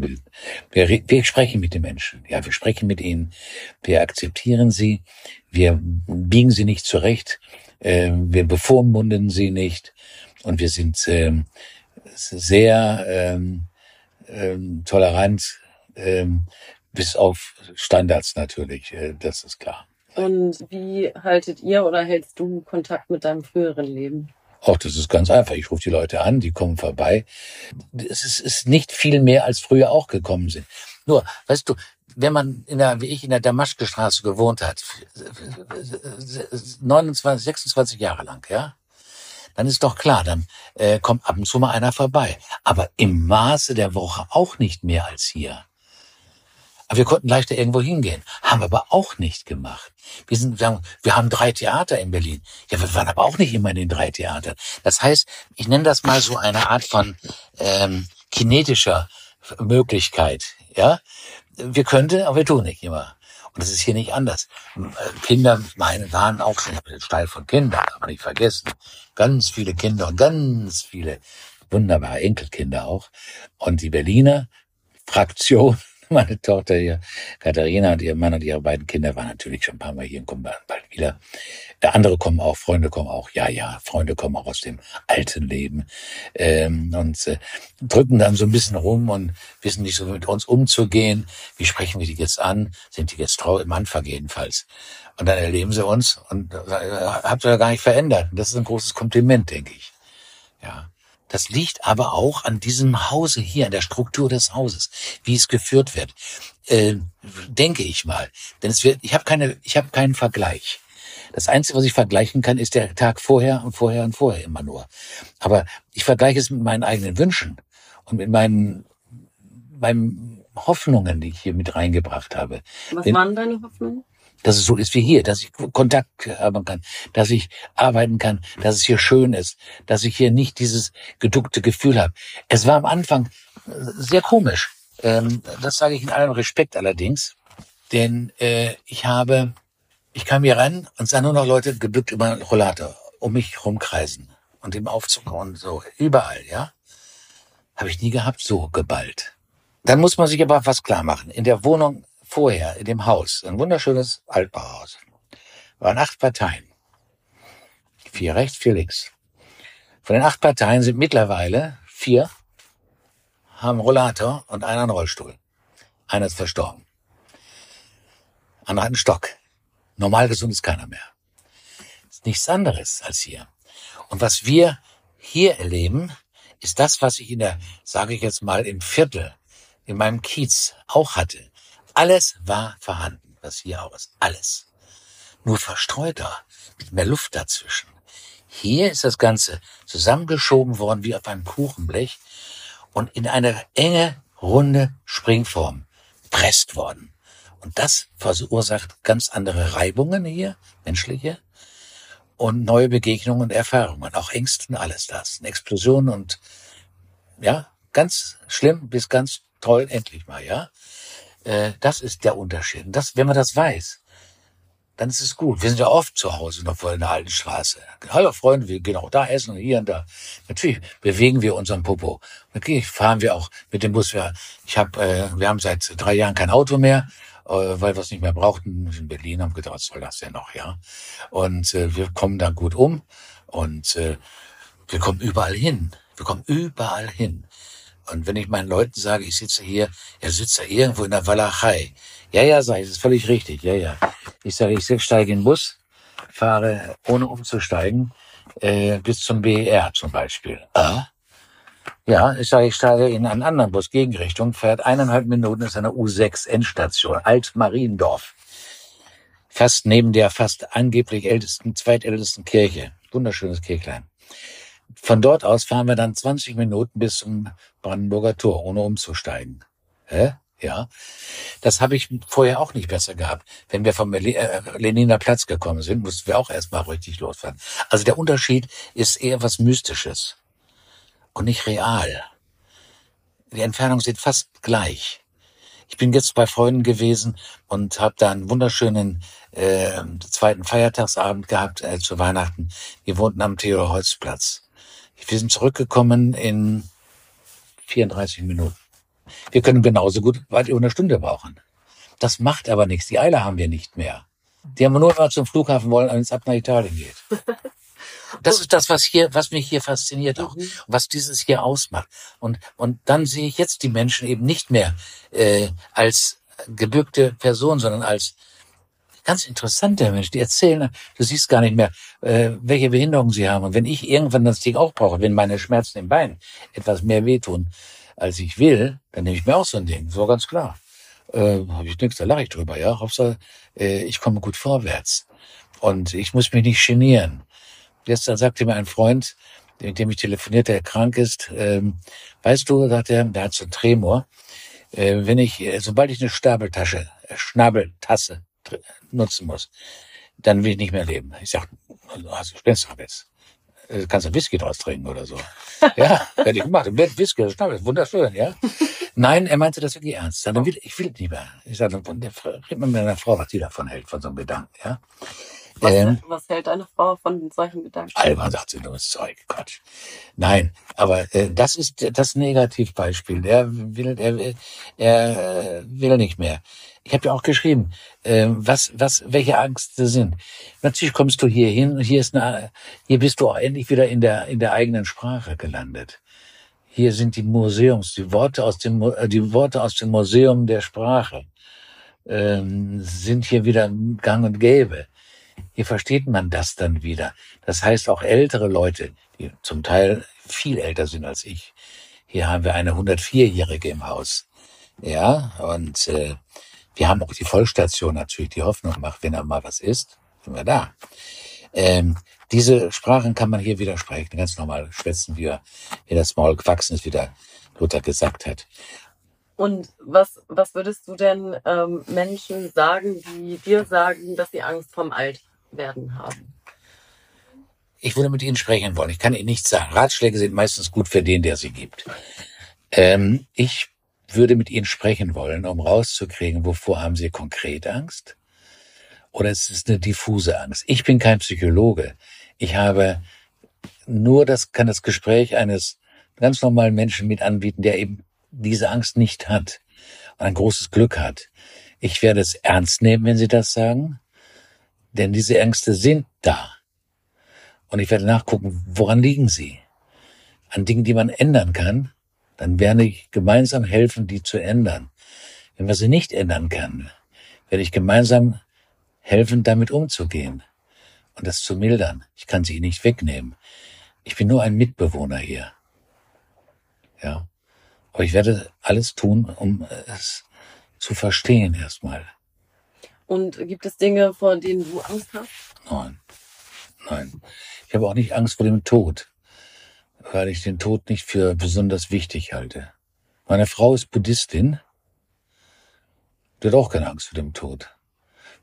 Wir, wir sprechen mit den Menschen. Ja, wir sprechen mit ihnen. Wir akzeptieren sie. Wir biegen sie nicht zurecht. Äh, wir bevormunden sie nicht. Und wir sind ähm, sehr ähm, ähm, tolerant, ähm, bis auf Standards natürlich, äh, das ist klar. Und wie haltet ihr oder hältst du Kontakt mit deinem früheren Leben? Auch das ist ganz einfach. Ich rufe die Leute an, die kommen vorbei. Es ist, ist nicht viel mehr, als früher auch gekommen sind. Nur, weißt du, wenn man in der, wie ich in der Damaschke-Straße gewohnt hat, 29, 26 Jahre lang, ja, dann ist doch klar, dann äh, kommt ab und zu mal einer vorbei. Aber im Maße der Woche auch nicht mehr als hier. Aber wir konnten leichter irgendwo hingehen. Haben aber auch nicht gemacht. Wir, sind, wir haben drei Theater in Berlin. Ja, wir waren aber auch nicht immer in den drei Theatern. Das heißt, ich nenne das mal so eine Art von ähm, kinetischer Möglichkeit. Ja, wir könnten, aber wir tun nicht immer. Und das ist hier nicht anders. Kinder, meine, waren auch ein Stall von Kindern, aber nicht vergessen. Ganz viele Kinder und ganz viele wunderbare Enkelkinder auch. Und die Berliner Fraktion, meine Tochter hier, Katharina und ihr Mann und ihre beiden Kinder waren natürlich schon ein paar Mal hier und kommen bald wieder. Andere kommen auch, Freunde kommen auch. Ja, ja, Freunde kommen auch aus dem alten Leben ähm, und äh, drücken dann so ein bisschen rum und wissen nicht so mit uns umzugehen. Wie sprechen wir die jetzt an? Sind die jetzt traurig? Am Anfang jedenfalls. Und dann erleben sie uns und äh, habt ihr gar nicht verändert. Und das ist ein großes Kompliment, denke ich. Ja. Das liegt aber auch an diesem Hause hier, an der Struktur des Hauses, wie es geführt wird. Äh, denke ich mal. Denn es wird, ich habe keine, ich habe keinen Vergleich. Das Einzige, was ich vergleichen kann, ist der Tag vorher und vorher und vorher immer nur. Aber ich vergleiche es mit meinen eigenen Wünschen und mit meinen, meinen Hoffnungen, die ich hier mit reingebracht habe. Was Denn, waren deine Hoffnungen? Dass es so ist wie hier, dass ich Kontakt haben kann, dass ich arbeiten kann, dass es hier schön ist, dass ich hier nicht dieses geduckte Gefühl habe. Es war am Anfang äh, sehr komisch. Ähm, das sage ich in allem Respekt allerdings, denn äh, ich habe ich kam hier rein und sah nur noch Leute gebückt über den Rollator um mich rumkreisen und im Aufzug und so. Überall, ja. Habe ich nie gehabt, so geballt. Dann muss man sich aber was klar machen. In der Wohnung vorher, in dem Haus, ein wunderschönes Altbauhaus, waren acht Parteien. Vier rechts, vier links. Von den acht Parteien sind mittlerweile vier haben Rollator und einer einen Rollstuhl. Einer ist verstorben. Einer hat einen Stock. Normal gesund ist keiner mehr. ist nichts anderes als hier. Und was wir hier erleben, ist das, was ich in der, sage ich jetzt mal, im Viertel, in meinem Kiez auch hatte. Alles war vorhanden, was hier auch ist. Alles. Nur verstreuter, mit mehr Luft dazwischen. Hier ist das Ganze zusammengeschoben worden wie auf einem Kuchenblech und in eine enge, runde Springform presst worden. Und das verursacht ganz andere Reibungen hier, menschliche, und neue Begegnungen und Erfahrungen, auch Ängste und alles das. Eine Explosion und ja, ganz schlimm bis ganz toll, endlich mal, ja. Äh, das ist der Unterschied. Und das, wenn man das weiß, dann ist es gut. Wir sind ja oft zu Hause noch vor in der alten Straße. Hallo Freunde, wir gehen auch da essen und hier und da. Natürlich bewegen wir unseren Popo. Okay, fahren wir auch mit dem Bus. Wir, ich hab, äh, wir haben seit drei Jahren kein Auto mehr, äh, weil wir es nicht mehr brauchten. In Berlin haben gedacht, was soll das denn noch, ja? Und äh, wir kommen da gut um und äh, wir kommen überall hin. Wir kommen überall hin. Und wenn ich meinen Leuten sage, ich sitze hier, er sitzt da irgendwo in der Walachei. Ja, ja, sage ich, das ist völlig richtig. Ja, ja. Ich sage, ich steige in den Bus, fahre ohne umzusteigen äh, bis zum BER zum Beispiel. Ah? Ja, ich sage, ich steige in einen anderen Bus, Gegenrichtung, fährt eineinhalb Minuten, ist eine U6 Endstation, Alt-Mariendorf. Fast neben der fast angeblich ältesten, zweitältesten Kirche. Wunderschönes Kirchlein. Von dort aus fahren wir dann 20 Minuten bis zum Brandenburger Tor, ohne umzusteigen. Hä? Ja, das habe ich vorher auch nicht besser gehabt. Wenn wir vom äh, Leniner Platz gekommen sind, mussten wir auch erstmal richtig losfahren. Also der Unterschied ist eher was Mystisches und nicht real. Die Entfernungen sind fast gleich. Ich bin jetzt bei Freunden gewesen und habe da einen wunderschönen äh, zweiten Feiertagsabend gehabt äh, zu Weihnachten. Die wohnten am Theodor-Holz-Platz. Wir sind zurückgekommen in 34 Minuten. Wir können genauso gut weit über eine Stunde brauchen. Das macht aber nichts. Die Eile haben wir nicht mehr. Die haben nur mal zum Flughafen wollen, wenn es ab nach Italien geht. Das ist das, was hier, was mich hier fasziniert auch, mhm. was dieses hier ausmacht. Und und dann sehe ich jetzt die Menschen eben nicht mehr äh, als gebückte Person, sondern als ganz interessante Menschen. Die erzählen, du siehst gar nicht mehr, äh, welche Behinderungen sie haben. Und wenn ich irgendwann das Ding auch brauche, wenn meine Schmerzen im Bein etwas mehr wehtun, als ich will, dann nehme ich mir auch so ein Ding. So ganz klar. Äh, Habe ich nichts, da lache ich drüber, ja. Hauptsache, äh, ich komme gut vorwärts. Und ich muss mich nicht genieren. Gestern sagte mir ein Freund, mit dem ich telefonierte, der krank ist, ähm, weißt du, sagt er, der hat so einen Tremor, äh, wenn ich, äh, sobald ich eine Stabeltasche, äh, Schnabeltasse nutzen muss, dann will ich nicht mehr leben. Ich sag, hast du Spensterwitz? Äh, kannst du Whisky draus trinken oder so. ja, hätte ich gemacht. Whisky, das ist wunderschön, ja. Nein, er meinte das wirklich ernst. Dann will, ich will nicht mehr. Ich sage, red mal mit einer Frau, was die davon hält, von so einem Gedanken, ja. Was, ähm, was hält eine Frau von solchen Gedanken? Albern sagt sie, dummes Zeug, Quatsch. Nein, aber äh, das ist das Negativbeispiel. Er will, er, er will nicht mehr. Ich habe ja auch geschrieben, äh, was, was, welche Ängste sind. Natürlich kommst du hier hin und hier ist eine, hier bist du auch endlich wieder in der in der eigenen Sprache gelandet. Hier sind die Museums, die Worte aus dem, äh, die Worte aus dem Museum der Sprache ähm, sind hier wieder gang und gäbe. Hier versteht man das dann wieder. Das heißt, auch ältere Leute, die zum Teil viel älter sind als ich. Hier haben wir eine 104-Jährige im Haus. Ja, und äh, wir haben auch die Vollstation natürlich, die Hoffnung macht, wenn da mal was ist, sind wir da. Ähm, diese Sprachen kann man hier wieder sprechen, ganz normal schwätzen, wie, wie das Maul gewachsen ist, wie der Luther gesagt hat. Und was, was würdest du denn ähm, Menschen sagen, die dir sagen, dass sie Angst vom Altwerden haben? Ich würde mit ihnen sprechen wollen. Ich kann ihnen nichts sagen. Ratschläge sind meistens gut für den, der sie gibt. Ähm, ich würde mit ihnen sprechen wollen, um rauszukriegen, wovor haben sie konkret Angst? Oder ist es eine diffuse Angst? Ich bin kein Psychologe. Ich habe nur das, kann das Gespräch eines ganz normalen Menschen mit anbieten, der eben diese Angst nicht hat und ein großes Glück hat. Ich werde es ernst nehmen, wenn Sie das sagen, denn diese Ängste sind da. Und ich werde nachgucken, woran liegen sie? An Dingen, die man ändern kann, dann werde ich gemeinsam helfen, die zu ändern. Wenn man sie nicht ändern kann, werde ich gemeinsam helfen, damit umzugehen und das zu mildern. Ich kann sie nicht wegnehmen. Ich bin nur ein Mitbewohner hier. Ja. Aber ich werde alles tun, um es zu verstehen erstmal. Und gibt es Dinge, vor denen du Angst hast? Nein. Nein. Ich habe auch nicht Angst vor dem Tod, weil ich den Tod nicht für besonders wichtig halte. Meine Frau ist Buddhistin. Die hat auch keine Angst vor dem Tod.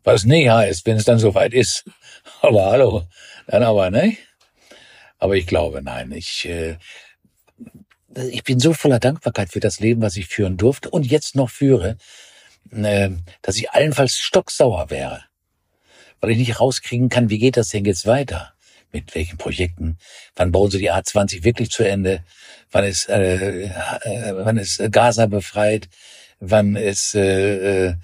Was nie heißt, wenn es dann soweit ist. Aber hallo, dann aber, ne? Aber ich glaube, nein, ich, äh, ich bin so voller Dankbarkeit für das Leben, was ich führen durfte und jetzt noch führe, äh, dass ich allenfalls stocksauer wäre. weil ich nicht rauskriegen kann, wie geht das denn jetzt weiter? Mit welchen Projekten? Wann bauen sie die A20 wirklich zu Ende? Wann ist, äh, äh, wann ist Gaza befreit? Wann ist äh, äh,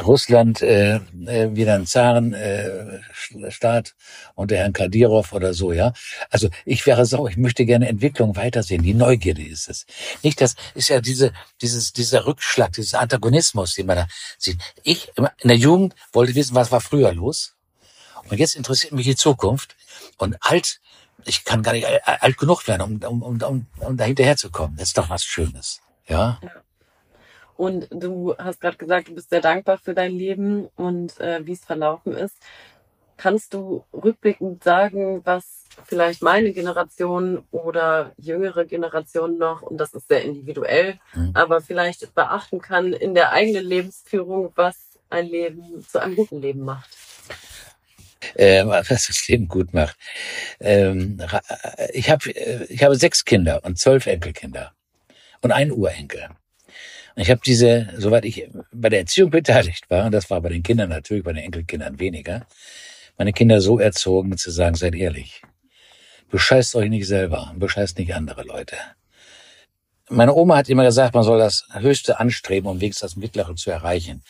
Russland äh, äh, wieder ein Zarenstaat äh, unter Herrn Kadyrov oder so, ja. Also ich wäre so, ich möchte gerne Entwicklung weitersehen. Die Neugierde ist es. Nicht das ist ja diese, dieses, dieser Rückschlag, dieser Antagonismus, den man da sieht. Ich in der Jugend wollte wissen, was war früher los. Und jetzt interessiert mich die Zukunft. Und alt, ich kann gar nicht alt genug werden, um, um, um, um da hinterherzukommen. Das ist doch was Schönes. Ja. ja. Und du hast gerade gesagt, du bist sehr dankbar für dein Leben und äh, wie es verlaufen ist. Kannst du rückblickend sagen, was vielleicht meine Generation oder jüngere Generation noch, und das ist sehr individuell, mhm. aber vielleicht beachten kann in der eigenen Lebensführung, was ein Leben zu einem guten Leben macht? äh, was das Leben gut macht. Ähm, ich, hab, äh, ich habe sechs Kinder und zwölf Enkelkinder und einen Urenkel. Und ich habe diese, soweit ich bei der Erziehung beteiligt war, und das war bei den Kindern natürlich, bei den Enkelkindern weniger, meine Kinder so erzogen zu sagen, seid ehrlich. Bescheißt euch nicht selber, bescheißt nicht andere Leute. Meine Oma hat immer gesagt, man soll das Höchste anstreben, um wenigstens das Mittlere zu erreichen.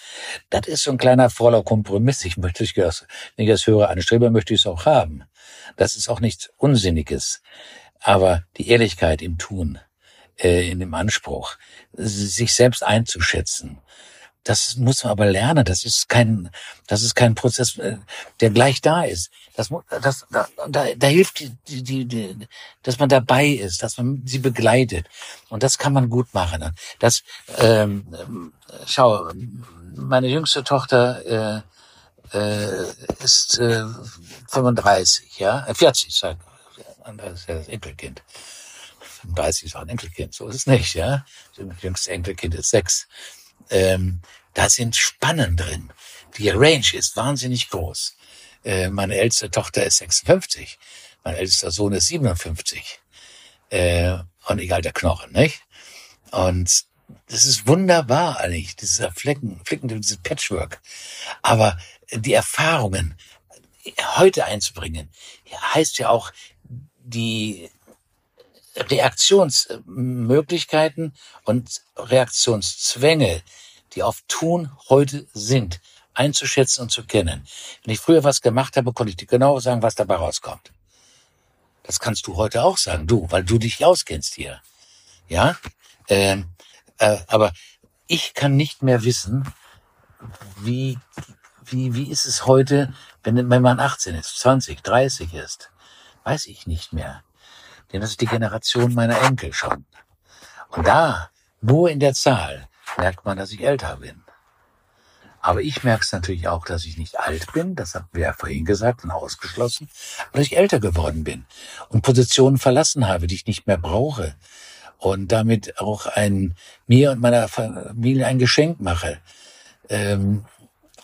Das ist so ein kleiner fauler Kompromiss. Ich möchte, wenn ich das Höhere anstrebe, möchte ich es auch haben. Das ist auch nichts Unsinniges. Aber die Ehrlichkeit im Tun, äh, in dem Anspruch, sich selbst einzuschätzen. Das muss man aber lernen. Das ist kein, das ist kein Prozess, äh, der gleich da ist. Das, das, da, da, hilft die, die, die, dass man dabei ist, dass man sie begleitet. Und das kann man gut machen. Das, ähm, schau, meine jüngste Tochter äh, äh, ist äh, 35, ja, 40, sag, das ist das Enkelkind. 35 ist auch ein Enkelkind, so ist es nicht, ja. Das jüngste Enkelkind ist sechs. Ähm, da sind Spannen drin. Die Range ist wahnsinnig groß. Äh, meine älteste Tochter ist 56. Mein ältester Sohn ist 57. Äh, und egal der Knochen, nicht? Und das ist wunderbar eigentlich, dieser Flecken, Flecken, dieses Patchwork. Aber die Erfahrungen heute einzubringen, heißt ja auch, die Reaktionsmöglichkeiten und Reaktionszwänge, die auf Tun heute sind, einzuschätzen und zu kennen. Wenn ich früher was gemacht habe, konnte ich dir genau sagen, was dabei rauskommt. Das kannst du heute auch sagen, du, weil du dich auskennst hier. Ja, ähm, äh, aber ich kann nicht mehr wissen, wie wie wie ist es heute, wenn wenn man 18 ist, 20, 30 ist, weiß ich nicht mehr. Denn das ist die Generation meiner Enkel schon. Und da, nur in der Zahl, merkt man, dass ich älter bin. Aber ich merke es natürlich auch, dass ich nicht alt bin, das haben wir ja vorhin gesagt und ausgeschlossen, aber dass ich älter geworden bin und Positionen verlassen habe, die ich nicht mehr brauche und damit auch ein, mir und meiner Familie ein Geschenk mache. Ähm,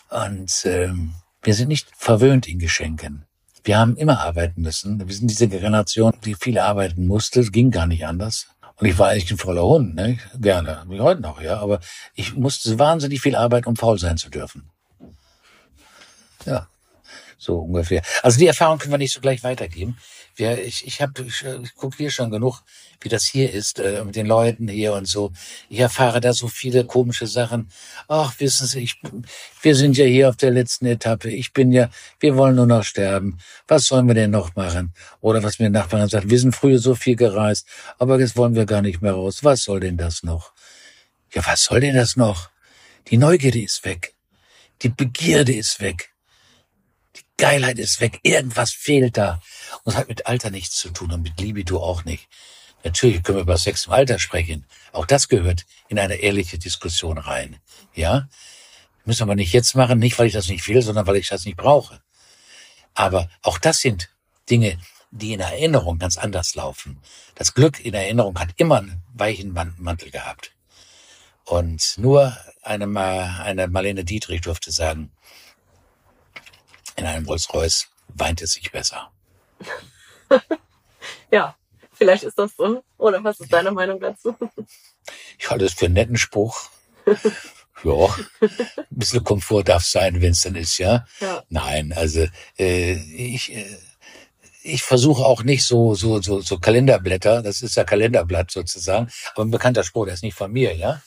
und ähm, wir sind nicht verwöhnt in Geschenken. Wir haben immer arbeiten müssen. Wir sind diese Generation, die viel arbeiten musste. Es ging gar nicht anders. Und ich war eigentlich ein voller Hund, ne? Gerne. Wie heute noch, ja. Aber ich musste wahnsinnig viel arbeiten, um faul sein zu dürfen. Ja. So ungefähr. Also die Erfahrung können wir nicht so gleich weitergeben. Wir, ich ich, hab, ich, ich gucke hier schon genug, wie das hier ist, äh, mit den Leuten hier und so. Ich erfahre da so viele komische Sachen. Ach, wissen Sie, ich, wir sind ja hier auf der letzten Etappe. Ich bin ja, wir wollen nur noch sterben. Was sollen wir denn noch machen? Oder was mir Nachbarn sagt, wir sind früher so viel gereist, aber jetzt wollen wir gar nicht mehr raus. Was soll denn das noch? Ja, was soll denn das noch? Die Neugierde ist weg. Die Begierde ist weg. Geilheit ist weg, irgendwas fehlt da. Und hat mit Alter nichts zu tun und mit Libido auch nicht. Natürlich können wir über Sex im Alter sprechen. Auch das gehört in eine ehrliche Diskussion rein. Ja? Müssen wir nicht jetzt machen, nicht weil ich das nicht will, sondern weil ich das nicht brauche. Aber auch das sind Dinge, die in Erinnerung ganz anders laufen. Das Glück in Erinnerung hat immer einen weichen Mantel gehabt. Und nur eine, eine Marlene Dietrich durfte sagen, in einem Rolls-Royce weint es sich besser. ja, vielleicht ist das so. Oder was ist deine Meinung dazu? Ich halte es für einen netten Spruch. Ja, ein bisschen Komfort darf sein, wenn es dann ist, ja. Ja. Nein, also äh, ich, äh, ich versuche auch nicht so, so, so, so Kalenderblätter, das ist ja Kalenderblatt sozusagen, aber ein bekannter Spruch, der ist nicht von mir, ja.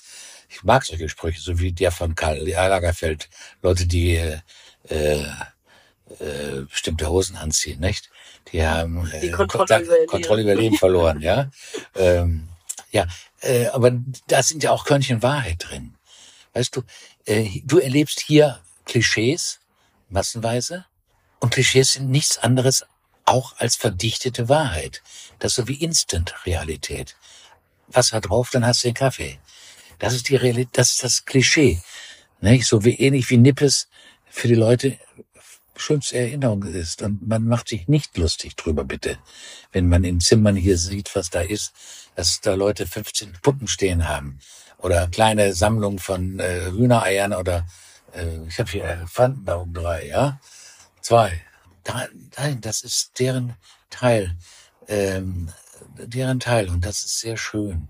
Ich mag solche Sprüche, so wie der von Karl Lagerfeld. Leute, die äh, äh, bestimmte Hosen anziehen, nicht? Die haben Die äh, Kontrolle Kontakt- über Kontrolle über Leben verloren, ja. Ähm, ja, äh, aber da sind ja auch Körnchen Wahrheit drin. Weißt du, äh, du erlebst hier Klischees massenweise und Klischees sind nichts anderes auch als verdichtete Wahrheit. Das ist so wie Instant-Realität. Wasser drauf, dann hast du den Kaffee. Das ist die Realität, das ist das Klischee. Nicht? So wie ähnlich wie Nippes für die Leute schönste Erinnerung ist. Und man macht sich nicht lustig drüber, bitte. Wenn man in Zimmern hier sieht, was da ist, dass da Leute 15 Puppen stehen haben. Oder kleine Sammlung von äh, Hühnereiern oder äh, ich habe hier Elefanten da um drei, ja? Zwei. Da, nein, das ist deren Teil. Ähm, deren Teil. Und das ist sehr schön.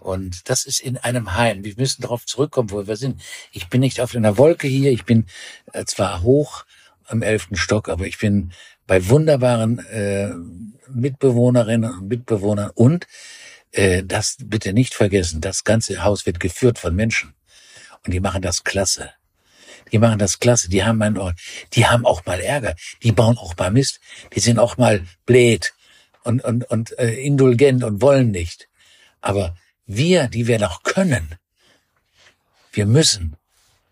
Und das ist in einem Heim. Wir müssen darauf zurückkommen, wo wir sind. Ich bin nicht auf einer Wolke hier. Ich bin äh, zwar hoch am elften Stock, aber ich bin bei wunderbaren äh, Mitbewohnerinnen und Mitbewohnern. Und äh, das bitte nicht vergessen, das ganze Haus wird geführt von Menschen. Und die machen das klasse. Die machen das klasse. Die haben einen Ort. Die haben auch mal Ärger. Die bauen auch mal Mist. Die sind auch mal blöd und, und, und äh, indulgent und wollen nicht. Aber wir, die wir noch können, wir müssen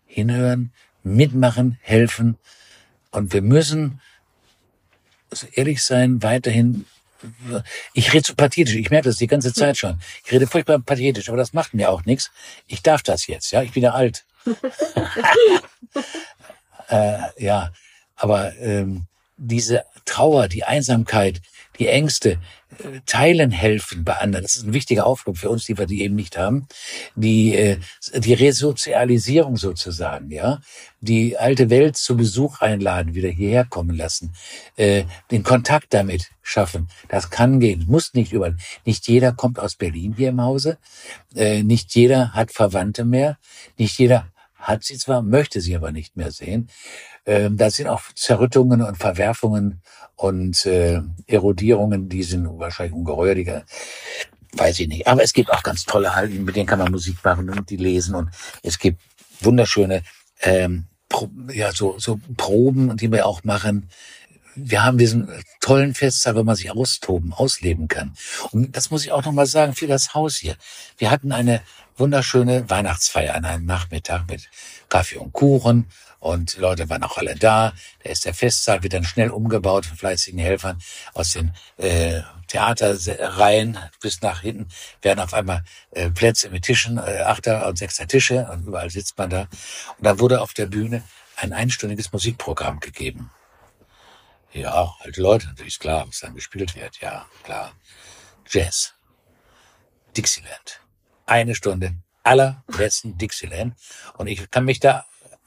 hinhören, mitmachen, helfen und wir müssen so ehrlich sein, weiterhin. Ich rede so pathetisch, ich merke das die ganze Zeit schon. Ich rede furchtbar pathetisch, aber das macht mir auch nichts. Ich darf das jetzt, ja. Ich bin ja alt. äh, ja, aber ähm, diese Trauer, die Einsamkeit, die Ängste, teilen helfen bei anderen. Das ist ein wichtiger Aufgabe für uns, die wir die eben nicht haben. Die, äh, die Resozialisierung sozusagen, ja. Die alte Welt zu Besuch einladen, wieder hierher kommen lassen. Äh, den Kontakt damit schaffen. Das kann gehen, muss nicht überall. Nicht jeder kommt aus Berlin hier im Hause. Äh, nicht jeder hat Verwandte mehr. Nicht jeder hat sie zwar, möchte sie aber nicht mehr sehen. Ähm, da sind auch Zerrüttungen und Verwerfungen und äh, Erodierungen, die sind wahrscheinlich ungeheuerlicher. Weiß ich nicht. Aber es gibt auch ganz tolle Halten, mit denen kann man Musik machen und die lesen. Und es gibt wunderschöne ähm, Pro ja, so, so Proben, die wir auch machen. Wir haben diesen tollen Festsaal, wo man sich austoben, ausleben kann. Und das muss ich auch nochmal sagen für das Haus hier. Wir hatten eine wunderschöne Weihnachtsfeier an einem Nachmittag mit Kaffee und Kuchen und Leute waren auch alle da. Da ist der Festsaal wird dann schnell umgebaut von fleißigen Helfern aus den äh, Theaterreihen bis nach hinten werden auf einmal äh, Plätze mit Tischen, äh, Achter und Sechster Tische und überall sitzt man da. Und da wurde auf der Bühne ein einstündiges Musikprogramm gegeben. Ja, alte Leute, natürlich klar, was dann gespielt wird. Ja, klar. Jazz. Dixieland. Eine Stunde allerbesten Dixieland. Und ich kann mich da,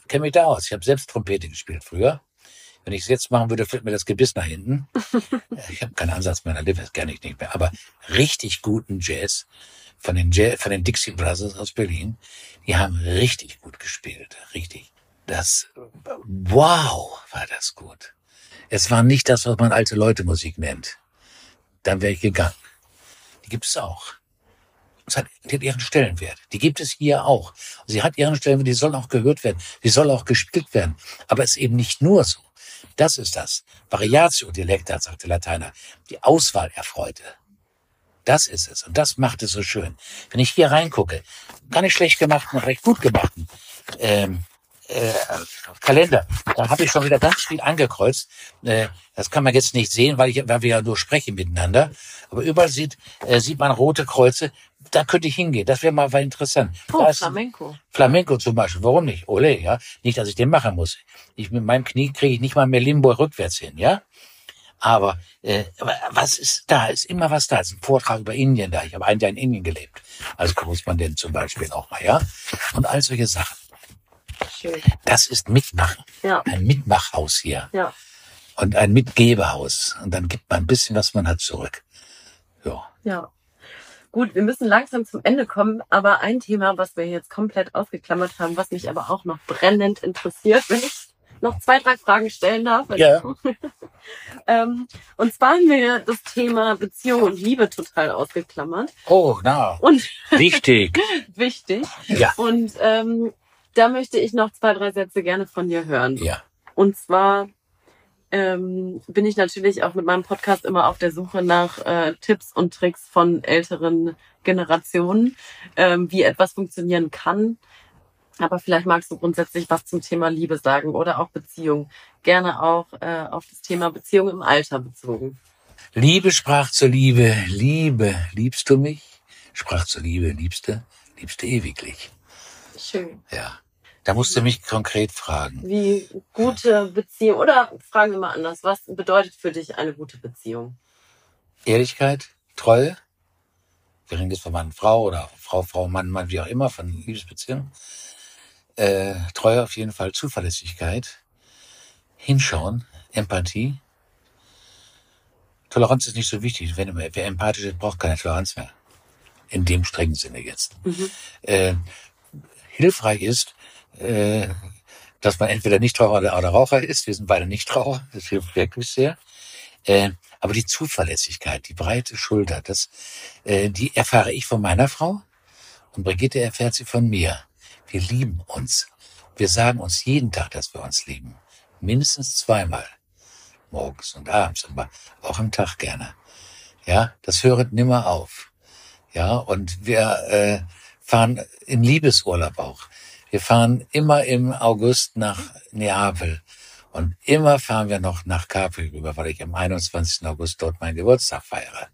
kenne mich da aus. Ich habe selbst Trompete gespielt früher. Wenn ich es jetzt machen würde, fällt mir das Gebiss nach hinten. Ich habe keinen Ansatz meiner Lippe, das kenne ich nicht mehr. Aber richtig guten Jazz von den, Jazz, von den Dixie Brothers aus Berlin, die haben richtig gut gespielt. Richtig. Das, wow, war das gut. Es war nicht das, was man alte Leute Musik nennt. Dann wäre ich gegangen. Die gibt es auch. Es hat, hat ihren Stellenwert. Die gibt es hier auch. Sie hat ihren Stellenwert, die soll auch gehört werden. Die soll auch gespielt werden. Aber es ist eben nicht nur so. Das ist das. Variatio Dialecta, sagte Lateiner. Die Auswahl erfreute. Das ist es. Und das macht es so schön. Wenn ich hier reingucke, gar nicht schlecht gemachten, recht gut gemachten ähm, äh, Kalender, da habe ich schon wieder ganz viel angekreuzt. Äh, das kann man jetzt nicht sehen, weil, ich, weil wir ja nur sprechen miteinander. Aber überall sieht, äh, sieht man rote Kreuze. Da könnte ich hingehen. Das wäre mal interessant. Oh, Flamenco. Flamenco zum Beispiel. Warum nicht? Ole, ja. Nicht, dass ich den machen muss. Ich, mit meinem Knie kriege ich nicht mal mehr Limbo rückwärts hin, ja. Aber, äh, was ist da? Ist immer was da. Es ist ein Vortrag über Indien da. Ich habe ein Jahr in Indien gelebt. Als Korrespondent zum Beispiel auch mal, ja. Und all solche Sachen. Schön. Das ist Mitmachen. Ja, Ein Mitmachhaus hier. ja. Und ein Mitgeberhaus. Und dann gibt man ein bisschen, was man hat, zurück. Ja. Ja. Gut, wir müssen langsam zum Ende kommen, aber ein Thema, was wir jetzt komplett ausgeklammert haben, was mich aber auch noch brennend interessiert, wenn ich noch zwei, drei Fragen stellen darf. Ja. ähm, und zwar haben wir das Thema Beziehung und Liebe total ausgeklammert. Oh, na, Und wichtig. wichtig. Ja. Und ähm, da möchte ich noch zwei, drei Sätze gerne von dir hören. Ja. Und zwar ähm, bin ich natürlich auch mit meinem Podcast immer auf der Suche nach äh, Tipps und Tricks von älteren Generationen, ähm, wie etwas funktionieren kann. Aber vielleicht magst du grundsätzlich was zum Thema Liebe sagen oder auch Beziehung. Gerne auch äh, auf das Thema Beziehung im Alter bezogen. Liebe sprach zur Liebe, Liebe, liebst du mich? Sprach zur Liebe, Liebste, liebste ewiglich. Schön. Ja. Da musst du mich konkret fragen. Wie gute Beziehung, oder fragen wir mal anders, was bedeutet für dich eine gute Beziehung? Ehrlichkeit, Treue. Wir reden jetzt von Mann, Frau oder Frau, Frau, Mann, Mann, wie auch immer, von Liebesbeziehungen. Äh, Treue auf jeden Fall, Zuverlässigkeit, Hinschauen, Empathie. Toleranz ist nicht so wichtig. Wenn, wer empathisch ist, braucht keine Toleranz mehr. In dem strengen Sinne jetzt. Mhm. Äh, hilfreich ist, äh, dass man entweder Nichtraucher oder, oder Raucher ist. Wir sind beide Nichtraucher. Das hilft wirklich sehr. Äh, aber die Zuverlässigkeit, die breite Schulter, das, äh, die erfahre ich von meiner Frau und Brigitte erfährt sie von mir. Wir lieben uns. Wir sagen uns jeden Tag, dass wir uns lieben. Mindestens zweimal. Morgens und abends, aber auch am Tag gerne. Ja, das höret nimmer auf. Ja, und wir äh, fahren in Liebesurlaub auch. Wir fahren immer im August nach Neapel. Und immer fahren wir noch nach Capri rüber, weil ich am 21. August dort meinen Geburtstag feiere.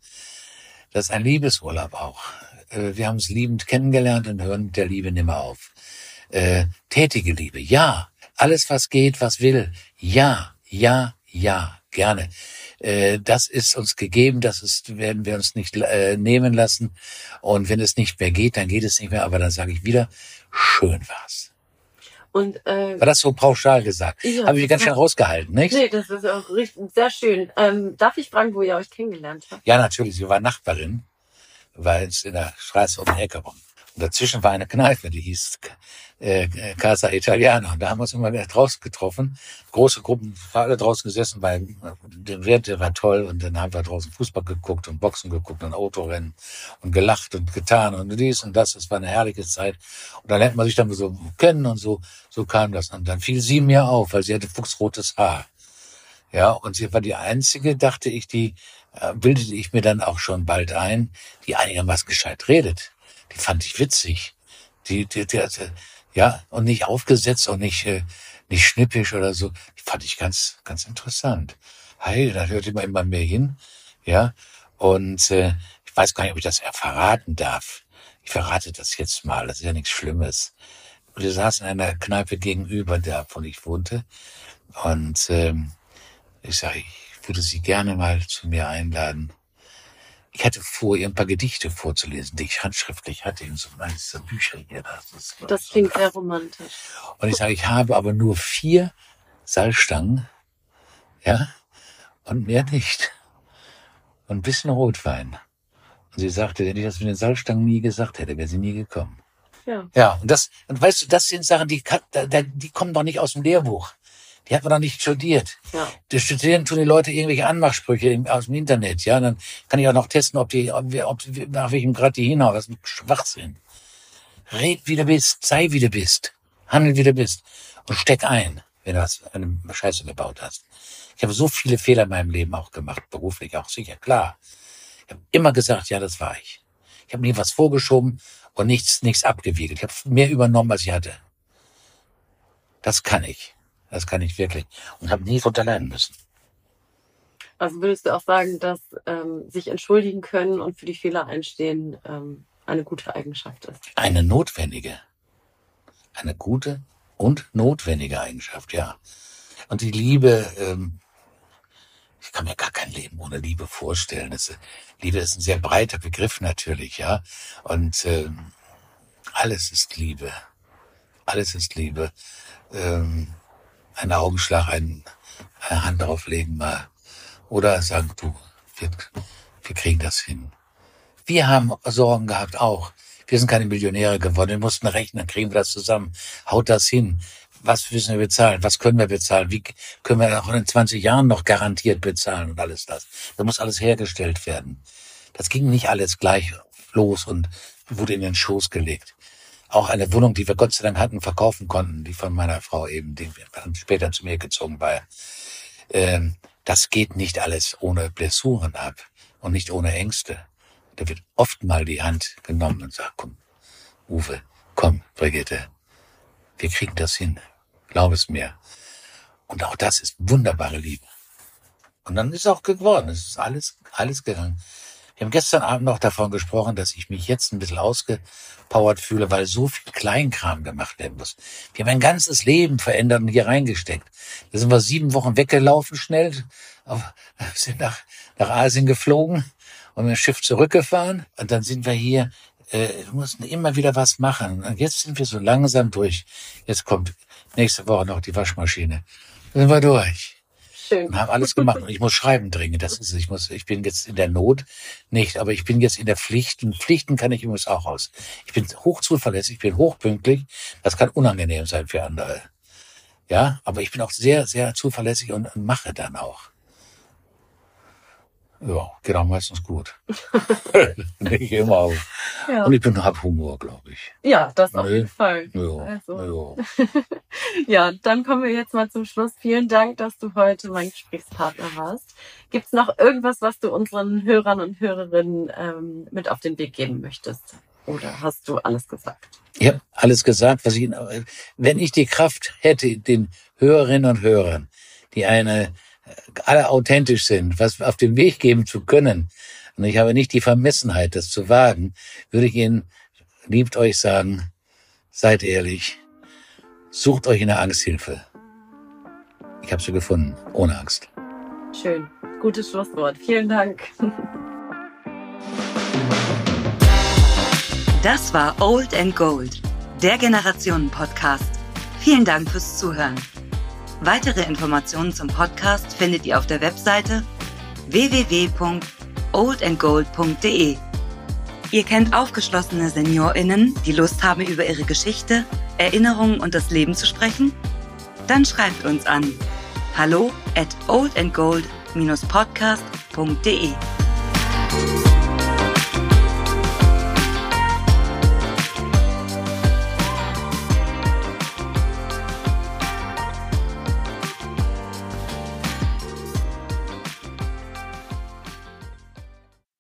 Das ist ein Liebesurlaub auch. Äh, Wir haben es liebend kennengelernt und hören der Liebe nimmer auf. Äh, tätige Liebe, ja. Alles, was geht, was will, ja, ja, ja, gerne. Äh, das ist uns gegeben, das ist, werden wir uns nicht äh, nehmen lassen. Und wenn es nicht mehr geht, dann geht es nicht mehr. Aber dann sage ich wieder, schön war's. Und äh, War das so pauschal gesagt? Ja. Habe ich ganz schön rausgehalten, nicht? nee, das ist auch richtig, sehr schön. Ähm, darf ich fragen, wo ihr euch kennengelernt habt? Ja, natürlich. Sie war Nachbarin, weil es in der Straße um die Ecke rum. Dazwischen war eine Kneipe, die hieß äh, Casa Italiana. Und da haben wir uns immer wieder draußen getroffen. Große Gruppen, alle draußen gesessen, weil der Wirt, der war toll. Und dann haben wir draußen Fußball geguckt und Boxen geguckt und Autorennen und gelacht und getan und dies und das. Das war eine herrliche Zeit. Und da lernt man sich dann so kennen und so, so kam das. Und dann fiel sie mir auf, weil sie hatte fuchsrotes Haar. Ja, und sie war die einzige, dachte ich, die äh, bildete ich mir dann auch schon bald ein, die einigermaßen gescheit redet. Die fand ich witzig. Die, die, die, die ja, und nicht aufgesetzt und nicht, äh, nicht schnippisch oder so. Die fand ich ganz, ganz interessant. Hey, da hört immer immer mehr hin. Ja, und äh, ich weiß gar nicht, ob ich das verraten darf. Ich verrate das jetzt mal, das ist ja nichts Schlimmes. Und wir saßen in einer Kneipe gegenüber, der, wo ich wohnte. Und ähm, ich sage, ich würde Sie gerne mal zu mir einladen. Ich hatte vor, ihr ein paar Gedichte vorzulesen, die ich handschriftlich hatte in so einem dieser Bücher hier. Das, ist, Das klingt sehr romantisch. Und ich sage, ich habe aber nur vier Salzstangen, ja, und mehr nicht. Und ein bisschen Rotwein. Und sie sagte, wenn ich das mit den Salzstangen nie gesagt hätte, wäre sie nie gekommen. Ja. Ja, und das, und weißt du, das sind Sachen, die, die kommen doch nicht aus dem Lehrbuch. Die hat man doch nicht studiert. Ja. Die studieren tun die Leute irgendwelche Anmachsprüche im- aus dem Internet, ja. Dann kann ich auch noch testen, ob die, ob, ob nach welchem Grad die hinhauen. Das ist ein Schwachsinn. Red wie du bist, sei wie du bist, handel wie du bist und steck ein, wenn du was, eine Scheiße gebaut hast. Ich habe so viele Fehler in meinem Leben auch gemacht, beruflich auch sicher, klar. Ich habe immer gesagt, ja, das war ich. Ich habe nie was vorgeschoben und nichts, nichts abgewiegelt. Ich habe mehr übernommen, als ich hatte. Das kann ich. Das kann ich wirklich. Und habe nie drunter leiden müssen. Also würdest du auch sagen, dass ähm, sich entschuldigen können und für die Fehler einstehen ähm, eine gute Eigenschaft ist? Eine notwendige. Eine gute und notwendige Eigenschaft, ja. Und die Liebe, ähm, ich kann mir gar kein Leben ohne Liebe vorstellen. Das, Liebe ist ein sehr breiter Begriff natürlich, ja. Und ähm, alles ist Liebe. Alles ist Liebe. Ähm, ein Augenschlag, ein, eine Hand drauflegen mal. Oder sagen, du, wir, wir kriegen das hin. Wir haben Sorgen gehabt auch. Wir sind keine Millionäre geworden. Wir mussten rechnen, kriegen wir das zusammen. Haut das hin. Was müssen wir bezahlen? Was können wir bezahlen? Wie können wir auch in 20 Jahren noch garantiert bezahlen und alles das? Da muss alles hergestellt werden. Das ging nicht alles gleich los und wurde in den Schoß gelegt. Auch eine Wohnung, die wir Gott sei Dank hatten, verkaufen konnten, die von meiner Frau eben, die später zu mir gezogen war. Ähm, das geht nicht alles ohne Blessuren ab und nicht ohne Ängste. Da wird oft mal die Hand genommen und sagt, komm, Uwe, komm, Brigitte, wir kriegen das hin. Glaub es mir. Und auch das ist wunderbare Liebe. Und dann ist auch geworden. Es ist alles, alles gegangen. Wir haben gestern Abend noch davon gesprochen, dass ich mich jetzt ein bisschen ausgepowert fühle, weil so viel Kleinkram gemacht werden muss. Wir haben ein ganzes Leben verändert und hier reingesteckt. Da sind wir sieben Wochen weggelaufen schnell, sind nach, nach Asien geflogen und mit dem Schiff zurückgefahren. Und dann sind wir hier, äh, mussten immer wieder was machen. Und jetzt sind wir so langsam durch. Jetzt kommt nächste Woche noch die Waschmaschine. Dann sind wir durch. Schön. Und haben alles gemacht. Und ich muss schreiben dringend. Das ist. Ich muss, ich bin jetzt in der Not nicht, aber ich bin jetzt in der Pflicht. Und Pflichten kann ich übrigens auch aus. Ich bin hochzuverlässig, ich bin hochpünktlich. Das kann unangenehm sein für andere. Ja, aber ich bin auch sehr, sehr zuverlässig und mache dann auch. Ja, geht auch meistens gut. Nicht immer. Ja. Und ich bin hab Humor, glaube ich. Ja, das auf jeden Fall. Ja, also. ja. ja, dann kommen wir jetzt mal zum Schluss. Vielen Dank, dass du heute mein Gesprächspartner warst. Gibt es noch irgendwas, was du unseren Hörern und Hörerinnen ähm, mit auf den Weg geben möchtest? Oder hast du alles gesagt? Ich habe alles gesagt, was ich, wenn ich die Kraft hätte, den Hörerinnen und Hörern, die eine alle authentisch sind, was auf den Weg geben zu können, und ich habe nicht die Vermessenheit, das zu wagen, würde ich Ihnen, liebt euch sagen, seid ehrlich, sucht euch in der Angst Hilfe. Ich habe sie gefunden, ohne Angst. Schön, gutes Schlusswort. Vielen Dank. Das war Old and Gold, der Generationen-Podcast. Vielen Dank fürs Zuhören. Weitere Informationen zum Podcast findet ihr auf der Webseite www.oldandgold.de. Ihr kennt aufgeschlossene SeniorInnen, die Lust haben, über ihre Geschichte, Erinnerungen und das Leben zu sprechen? Dann schreibt uns an hallo at oldandgold-podcast.de.